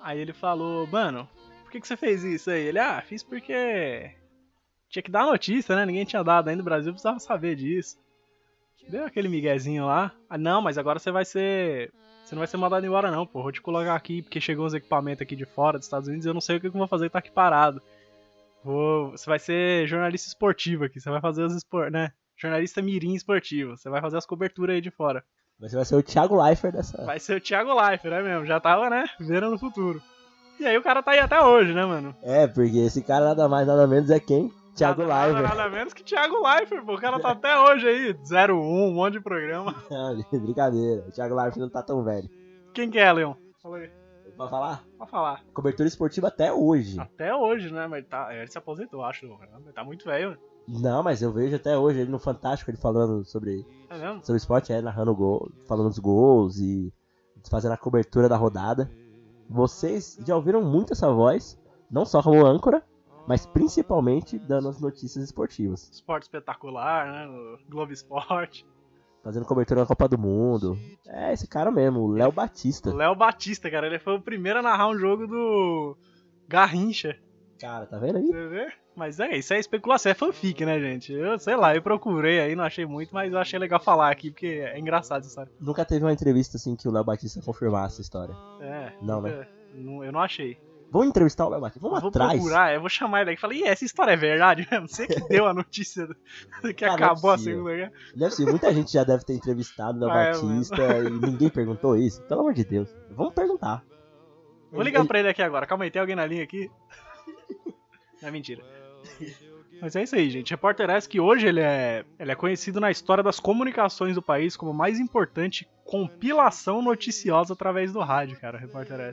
Aí ele falou, mano, por que, que você fez isso aí? Ele, ah, fiz porque tinha que dar notícia, né? Ninguém tinha dado ainda no Brasil, precisava saber disso. Deu aquele miguezinho lá. Ah, não, mas agora você vai ser. Você não vai ser mandado embora, não, pô. Vou te colocar aqui, porque chegou uns equipamentos aqui de fora dos Estados Unidos. Eu não sei o que eu vou fazer, tá aqui parado. Vou... Você vai ser jornalista esportivo aqui. Você vai fazer os espor... né? Jornalista mirim esportivo. Você vai fazer as coberturas aí de fora. Você vai ser o Thiago Leifert dessa. Vai ser o Thiago Leifert, né mesmo? Já tava, né? Vendo no futuro. E aí o cara tá aí até hoje, né, mano? É, porque esse cara nada mais, nada menos é quem? Thiago nada, nada, Leifert. nada menos que Thiago Leifert, pô. O cara tá até hoje aí. 01, um monte de programa. Não, brincadeira. O Thiago Leifert não tá tão velho. Quem que é, Leon? Fala aí. Pode falar? Pode falar. Cobertura esportiva até hoje. Até hoje, né? Mas tá, ele se aposentou, acho. Ele tá muito velho. Não, mas eu vejo até hoje ele no Fantástico, ele falando sobre, É mesmo? sobre esporte, é, narrando gol, falando dos gols e fazendo a cobertura da rodada. Vocês já ouviram muito essa voz, não só como âncora, mas principalmente dando as notícias esportivas. Esporte espetacular, né? No Globo Esporte. Fazendo cobertura da Copa do Mundo. É esse cara mesmo, o Léo Batista. O Léo Batista, cara, ele foi o primeiro a narrar um jogo do Garrincha. Cara, tá vendo aí? Você vê? Mas é, isso é especulação, é fanfic, né, gente? Eu sei lá, eu procurei aí, não achei muito, mas eu achei legal falar aqui, porque é engraçado essa história. Nunca teve uma entrevista assim que o Léo Batista confirmasse a história. É. Não, né? eu não achei. Vamos entrevistar o Léo Batista? Vamos Eu vou atrás. procurar, eu vou chamar ele aqui e falei, e essa história é verdade mesmo? Você que deu a notícia do- que Cara, não é acabou a. Segunda Guerra. Deve ser, muita gente já deve ter entrevistado o Léo Ah, é, Batista e ninguém perguntou isso. Pelo amor de Deus. Vamos perguntar. Vou ligar Ele- pra ele aqui agora. Calma aí, tem alguém na linha aqui? Não é mentira. Mas é isso aí, gente. Repórter que hoje ele é, ele é conhecido na história das comunicações do país como a mais importante compilação noticiosa através do rádio, cara, Repórter.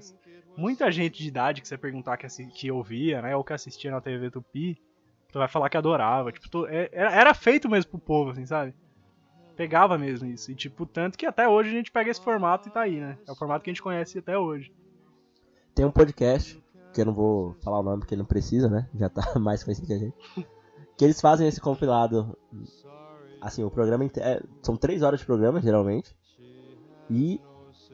Muita gente de idade que você perguntar que, que ouvia, né, ou que assistia na TV Tupi, tu vai falar que adorava. Tipo, tu- é- era feito mesmo pro povo, assim, sabe? Pegava mesmo isso. E, tipo, tanto que até hoje a gente pega esse formato e tá aí, né? É o formato que a gente conhece até hoje. Tem um podcast, que eu não vou falar o nome porque ele não precisa, né? Já tá mais conhecido que a gente. Que eles fazem esse compilado. Assim, o programa inte- é, são três horas de programa, geralmente. E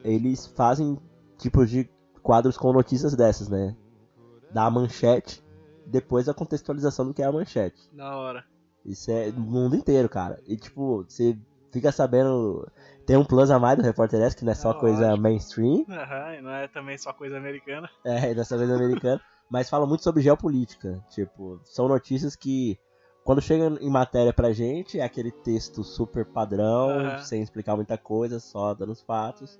eles fazem tipos de quadros com notícias dessas, né? Da manchete, depois a contextualização do que é a manchete. Da hora. Isso é no mundo inteiro, cara. E tipo, você fica sabendo. Tem um plus a mais do Repórter S, que não é só É coisa lógico. mainstream. Aham, e não é também só coisa americana. É, dessa vez americano. mas fala muito sobre geopolítica. Tipo, são notícias que, quando chegam em matéria pra gente, é aquele texto super padrão, Aham. sem explicar muita coisa, só dando os fatos.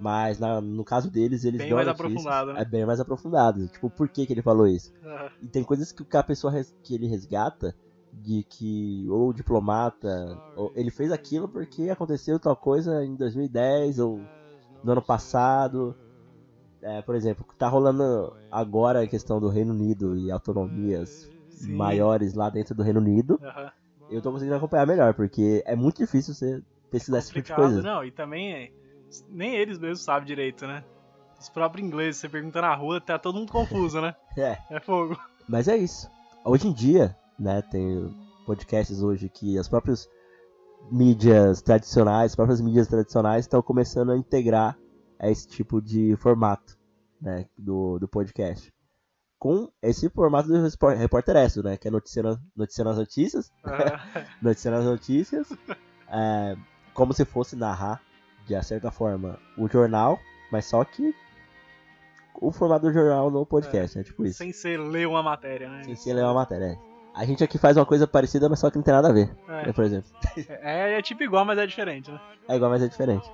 Mas na- no caso deles, eles Bem dão mais notícias- aprofundado, né? É bem mais aprofundado. Tipo, por que, que ele falou isso? Aham. E tem coisas que a pessoa res- que ele resgata de que ou o diplomata, ou ele fez aquilo porque aconteceu tal coisa em 2010 ou no ano passado. É, por exemplo, tá rolando agora a questão do Reino Unido e autonomias Sim. maiores lá dentro do Reino Unido. Aham. Eu tô conseguindo acompanhar melhor, porque é muito difícil você pesquisar esse tipo de coisa. não, e também é, nem eles mesmos sabem direito, né? Os próprios ingleses, você pergunta na rua, tá todo mundo confuso, né? É. É fogo. Mas é isso. Hoje em dia, né, tem podcasts hoje que as próprias mídias tradicionais, as próprias mídias tradicionais estão começando a integrar esse tipo de formato, né, do, do podcast. Com esse formato do Repórter S, né, que é noticiando, noticiando as notícias, Aham. noticiando as notícias, é, como se fosse narrar, de certa forma, o jornal, mas só que o formato do jornal no podcast, é tipo isso. Sem ser ler uma matéria, né? Sem ser ler uma matéria. é. A gente aqui faz uma coisa parecida, mas só que não tem nada a ver. É. né, por exemplo. É, é tipo igual, mas é diferente, né? É igual, mas é diferente.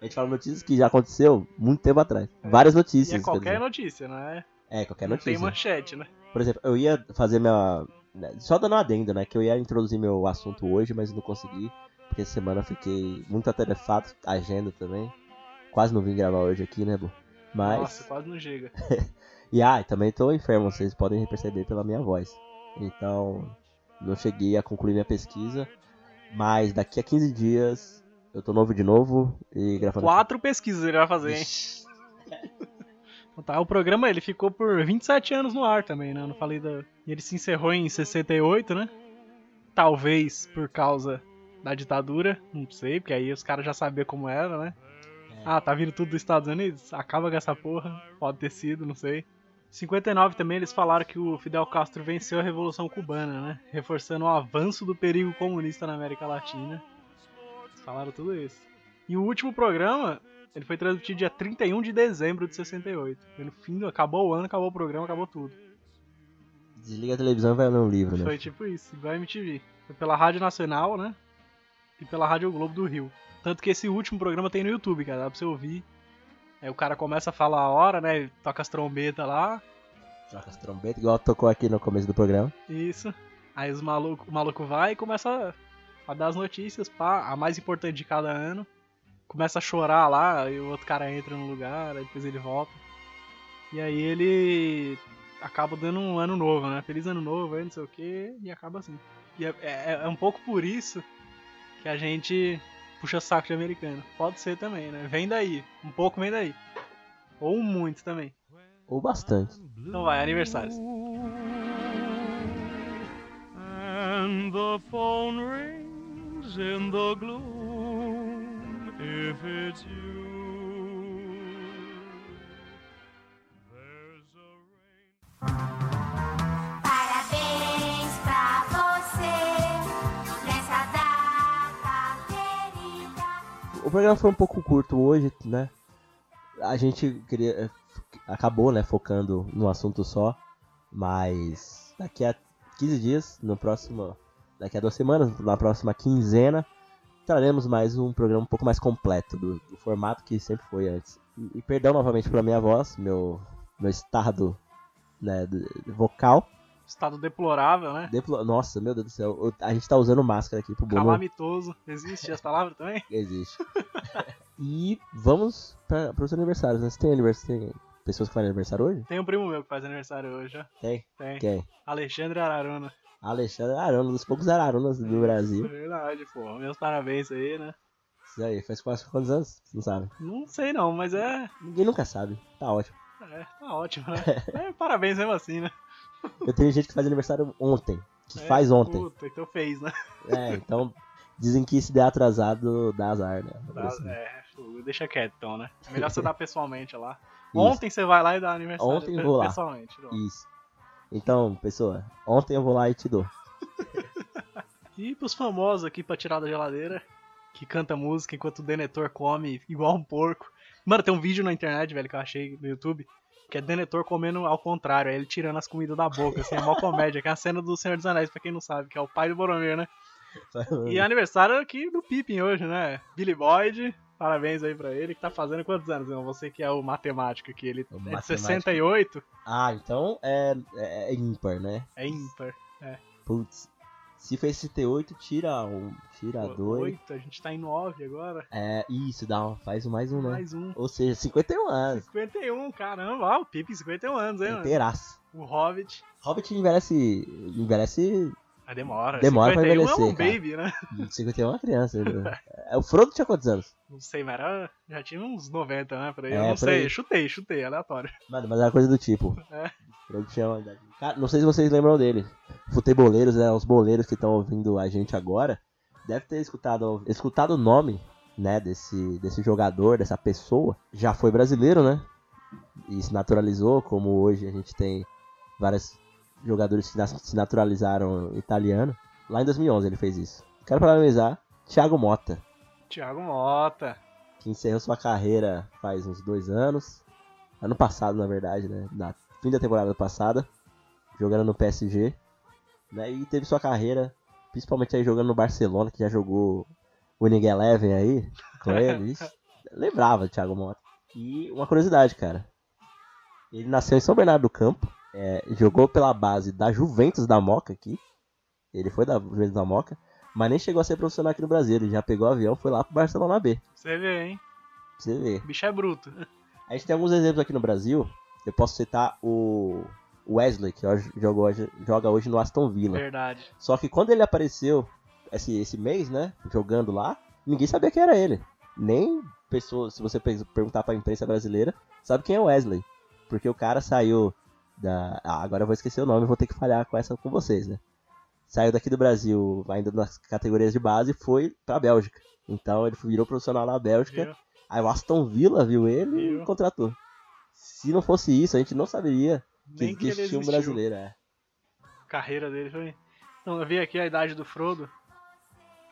A gente fala notícias que já aconteceu muito tempo atrás. Várias E notícias. é quer qualquer notícia, não é? É, qualquer Não tem notícia. manchete, né? Por exemplo, eu ia fazer minha. né, Só dando um adendo, né? Que eu ia introduzir meu assunto hoje, mas não consegui. Porque essa semana eu fiquei muito atarefado, agenda também. Quase não vim gravar hoje aqui, né, Bu? Mas. Nossa, quase não chega. E ah, também tô enfermo, vocês podem perceber pela minha voz. Então, não cheguei a concluir minha pesquisa, mas daqui a 15 dias eu tô novo de novo e gravando. Quatro pesquisas ele vai fazer, hein? Tá, o programa ele ficou por 27 anos no ar também, né? Eu não falei da. E ele se encerrou em 68, né? Talvez por causa da ditadura, não sei, porque aí os caras já sabiam como era, né? Ah, tá vindo tudo dos Estados Unidos? Acaba com essa porra. Pode ter sido, não sei. Em 59 também eles falaram que o Fidel Castro venceu a Revolução Cubana, né? Reforçando o avanço do perigo comunista na América Latina. Falaram tudo isso. E o último programa, ele foi transmitido dia 31 de dezembro de 68. Foi no fim. Acabou o ano, acabou o programa, acabou tudo. Desliga a televisão e vai ler um livro, né? Foi tipo isso, igual a MTV. Foi pela Rádio Nacional, né? E pela Rádio Globo do Rio. Tanto que esse último programa tem no YouTube, cara. Dá pra você ouvir. Aí o cara começa a falar a hora, né? Ele toca as trombetas lá. Troca as trombetas, igual tocou aqui no começo do programa. Isso. Aí os maluco, o maluco vai e começa a dar as notícias, pá, a mais importante de cada ano. Começa a chorar lá, e o outro cara entra no lugar, aí depois ele volta. E aí ele acaba dando um ano novo, né? Feliz ano novo, aí não sei o que, e acaba assim. E é, é- é um pouco por isso que a gente puxa saco de americano. Pode ser também, né? Vem daí. Um pouco vem daí. Ou muito também. Ou bastante. Então vai, aniversários. And the phone rings in the gloom. If it's you, there's a rain. Parabéns pra você nessa data querida. O programa foi um pouco curto hoje, né? A gente queria. Acabou, né? Focando num assunto só. Mas daqui a 15 dias, no próximo. Daqui a duas semanas, na próxima quinzena, traremos mais um programa um pouco mais completo do, do formato que sempre foi antes. E, e perdão novamente pela minha voz, meu, meu estado né, vocal. Estado deplorável, né? Deplo- Nossa, meu Deus do céu, eu- a gente tá usando máscara aqui pro Bono. Calamitoso. Existe as palavras também? Existe. e vamos para os aniversários, né? Você tem aniversário? Tem pessoas que fazem aniversário hoje? Tem um primo meu que faz aniversário hoje, ó. Tem. Tem. Quem? Alexandre Araruna. Alexandre Arana, um dos poucos Ararunas do Brasil. Verdade, pô. Meus parabéns aí, né? Isso aí, faz quase quantos anos? Não sabe. Não sei não, mas é. Ninguém nunca sabe. Tá ótimo. É, tá ótimo, né? É, parabéns mesmo assim, né? Eu tenho gente que faz aniversário ontem. Que É, faz ontem. Puta, então fez, né? É, então dizem que se der atrasado, dá azar, né? Dá- Assim. é, deixa quieto então, né? Melhor você dar pessoalmente lá. Isso. Ontem você vai lá e dá aniversário Ontem vou lá. pessoalmente. pronto. Isso. Então, pessoa, ontem eu vou lá e te dou. E pros famosos aqui pra tirar da geladeira, que canta música enquanto o Denetor come igual um porco. Mano, tem um vídeo na internet, velho, que eu achei no YouTube, que é Denetor comendo ao contrário, é ele tirando as comidas da boca, assim, é mó comédia, que é a cena do Senhor dos Anéis, pra quem não sabe, que é o pai do Boromir, né? E é aniversário aqui do Pippin hoje, né? Billy Boyd, parabéns aí pra ele, que tá fazendo quantos anos, irmão? Você que é o matemático aqui, ele O é matemático. 68, Ah, então é, é, é ímpar, né? é ímpar. Putz. Se fez 68, tira um. Tira Pô, dois. 8, a gente tá em 9 agora. É, isso, dá um, faz mais um, né? Mais um. Ou seja, 51 anos. 51, caramba, ó, o Pippin 51 anos, hein? Inteiraço. O Hobbit. Hobbit envelhece. Envelhece. Ah, demora. Demora pra 51 é envelhecer, um cara. baby, né? 51 é uma criança. né? É, o Frodo tinha quantos anos? Não sei, mas era, já tinha uns 90, né? Por aí. É, eu não sei, aí. chutei, chutei, aleatório. Mano, mas era coisa do tipo. É. Frodo tinha uma idade. Cara, não sei se vocês lembram dele. Futeboleiros, né? Os boleiros que estão ouvindo a gente agora. Deve ter escutado, escutado o nome, né? Desse, desse jogador, dessa pessoa. Já foi brasileiro, né? E se naturalizou, como hoje a gente tem vários jogadores que se naturalizaram italiano. Lá em 2011 ele fez isso. Quero parabenizar Thiago Mota, Thiago Mota. que encerrou sua carreira faz uns dois anos. Ano passado, na verdade, né? Na fim da temporada passada, jogando no PSG. Né? E teve sua carreira, principalmente aí jogando no Barcelona, que já jogou o Winning Eleven aí com ele. Lembrava do Thiago Mota. E uma curiosidade, cara. Ele nasceu em São Bernardo do Campo, é, jogou pela base da Juventus da Moca aqui. Ele foi da Juventus da Moca, mas nem chegou a ser profissional aqui no Brasil. Ele já pegou o avião, foi lá pro Barcelona B. Você vê, hein? Você ver. O bicho é bruto. A gente tem alguns exemplos aqui no Brasil Eu posso citar o Wesley, que hoje, jogou joga hoje no Aston Villa. Verdade. Só que quando ele apareceu esse, esse mês, né, jogando lá, ninguém sabia quem era ele. Nem pessoas, se você pe- perguntar pra imprensa brasileira, sabe quem é o Wesley. Porque o cara saiu da. Ah, agora eu vou esquecer o nome, vou ter que falhar com essa com vocês, né? Saiu daqui do Brasil, ainda nas categorias de base, e foi pra Bélgica. Então ele virou profissional na Bélgica. Viu? Aí o Aston Villa viu ele e contratou. Se não fosse isso, a gente não saberia que Nem que ele existia um brasileiro. É. carreira dele foi. Então, eu vi aqui a idade do Frodo.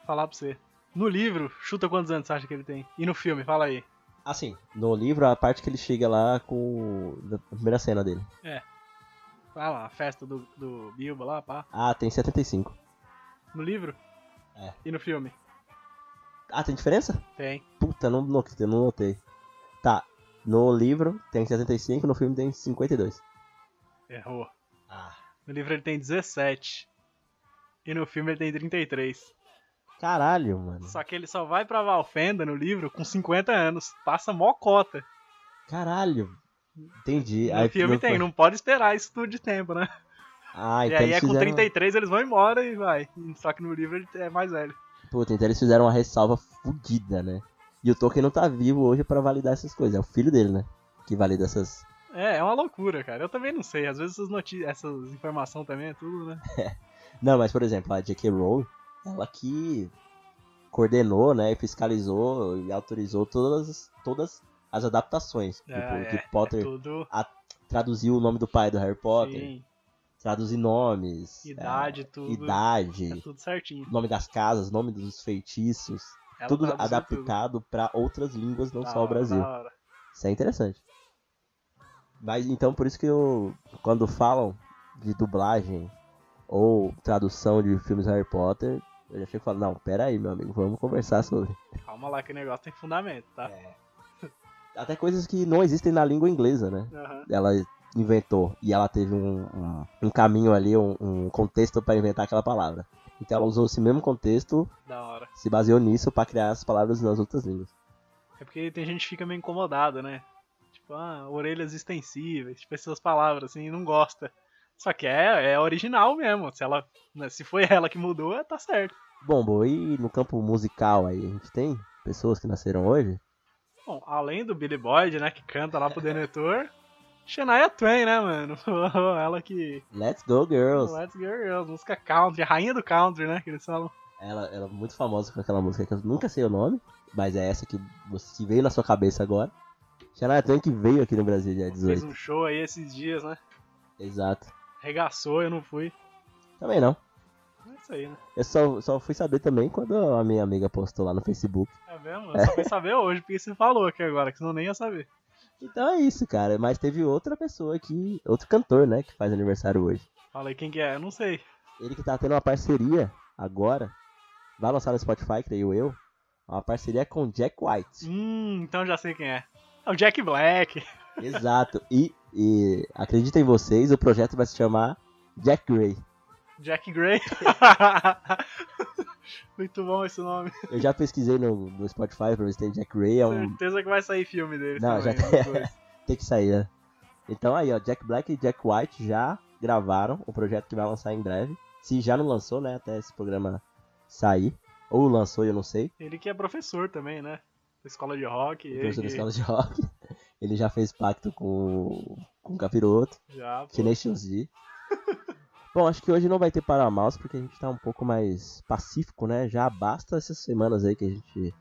Falar pra você. No livro, chuta quantos anos você acha que ele tem? E no filme, fala aí. Assim, no livro, a parte que ele chega lá com a primeira cena dele. Vai lá, a festa do, do Bilbo lá, pá. Ah, tem 75. No livro? É. E no filme? Ah, tem diferença? Tem. Puta, não, não, não notei. Tá, no livro tem 75, no filme tem 52. Errou. Ah. No livro ele tem 17. E no filme ele tem 33. Caralho, mano. Só que ele só vai pra Valfenda no livro com 50 anos. Passa mó cota. Caralho. Entendi. No Aí, filme tem, não pode esperar isso tudo de tempo, né? Ah, e então aí eles é com fizeram... 33 eles vão embora e vai. Só que no livro é mais velho. Puta, então eles fizeram uma ressalva fodida, né? E o Tolkien não tá vivo hoje pra validar essas coisas. É o filho dele, né? Que valida essas... É, é uma loucura, cara. Eu também não sei. Às vezes essas notícias, essas informações também é tudo, né? Não, mas por exemplo, a J.K. Rowling, ela que coordenou, né, e fiscalizou e autorizou todas, todas as adaptações. tipo, É, que é, Potter É tudo. traduziu o nome do pai do Harry Potter, Sim, traduzir nomes, idade, é, tudo. idade, É tudo certinho. nome das casas, nome dos feitiços, Ela tudo adaptado pra outras línguas, não Da só o hora, Brasil. da hora. Isso é interessante. Mas então por isso que eu quando falam de dublagem ou tradução de filmes Harry Potter, eu já chego e falo, não, pera aí, meu amigo, vamos conversar sobre. Calma lá que o negócio tem fundamento, tá? É. Até coisas que não existem na língua inglesa, né? Aham. Ela inventou e ela teve um, um, um caminho ali, um, um contexto para inventar aquela palavra. Então ela usou esse mesmo contexto, Da hora. se baseou nisso para criar as palavras nas outras línguas. É porque tem gente que fica meio incomodada, né? Tipo, ah, orelhas extensíveis, tipo essas palavras assim, não gosta. Só que é, é original mesmo. Se ela, né, se foi ela que mudou, tá certo. Bom, Bo, e no campo musical aí, a gente tem pessoas que nasceram hoje? Bom, além do Billy Boyd, né, que canta lá pro Denethor, Shania Twain, né, mano? ela que Let's Go Girls! Let's Go Girls, música country, rainha do country, né, que eles falam. Ela, ela é muito famosa com aquela música que eu nunca sei o nome, mas é essa que, você, que veio na sua cabeça agora. Shania Twain que veio aqui no Brasil Fez 18. um show aí esses dias, né? Exato. Regaçou, eu não fui. Também não. É isso aí, né? Eu só, só fui saber também quando a minha amiga postou lá no Facebook. É mesmo? Eu só fui saber hoje, porque você falou aqui agora, que senão nem ia saber. Então é isso, cara. Mas teve outra pessoa aqui, outro cantor, né, que faz aniversário hoje. Falei quem que é, eu não sei. Ele que tá tendo uma parceria agora, vai lançar no Spotify, creio eu, uma parceria com Jack White. Hum, então já sei quem é. É o Jack Black. Exato. E, e acreditem vocês, o projeto vai se chamar Jack Gray. Jack Gray. Muito bom esse nome. Eu já pesquisei no, no Spotify pra ver se tem Jack Gray, é um. Certeza que vai sair filme dele. Não, já também, tem. dos dois. Tem que sair, né? Então aí, ó, Jack Black e Jack White já gravaram o projeto que vai lançar em breve. Se já não lançou, né, até esse programa sair. Ou lançou, eu não sei. Ele que é professor também, né? Da escola de rock. Ele Professor da que- escola de rock. Ele já fez pacto com, com o Capiroto. Já, pô. Tenacious D. Bom, acho que hoje não vai ter Paramouse porque a gente tá um pouco mais pacífico, né? Já basta essas semanas aí que a gente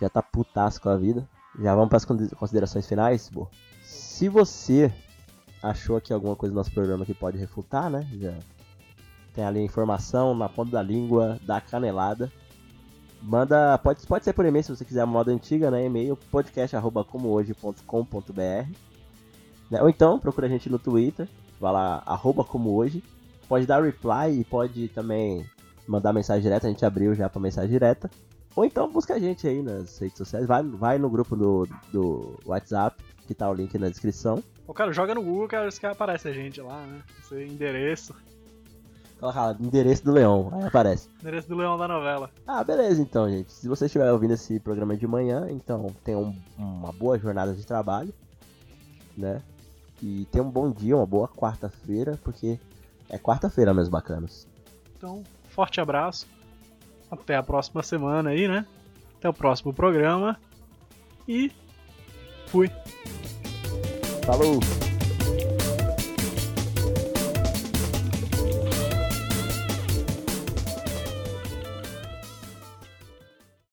já tá putaço com a vida. Já vamos para as considerações finais, Bo. Se você achou aqui alguma coisa no nosso programa que pode refutar, né? Já tem ali a informação na ponta da língua, da canelada. Manda, pode, pode ser por e-mail se você quiser a moda antiga, né? E-mail podcast@comohoje.com.br. Né? Ou então procura a gente no Twitter, vai lá, arroba como hoje. Pode dar reply e pode também mandar mensagem direta, a gente abriu já pra mensagem direta. Ou então busca a gente aí nas redes sociais, vai, vai no grupo do, do WhatsApp, que tá o link na descrição. Ô, cara, joga no Google, cara, que aparece a gente lá, né? Esse endereço. Coloca lá, endereço do Leão, aí aparece. Endereço do Leão da novela. Ah, beleza então, gente. Se você estiver ouvindo esse programa de manhã, então tenha um- uma boa jornada de trabalho, né? E tenha um bom dia, uma boa quarta-feira, porque é quarta-feira, meus bacanos. Então, forte abraço. Até a próxima semana aí, né? Até o próximo programa. E fui. Falou!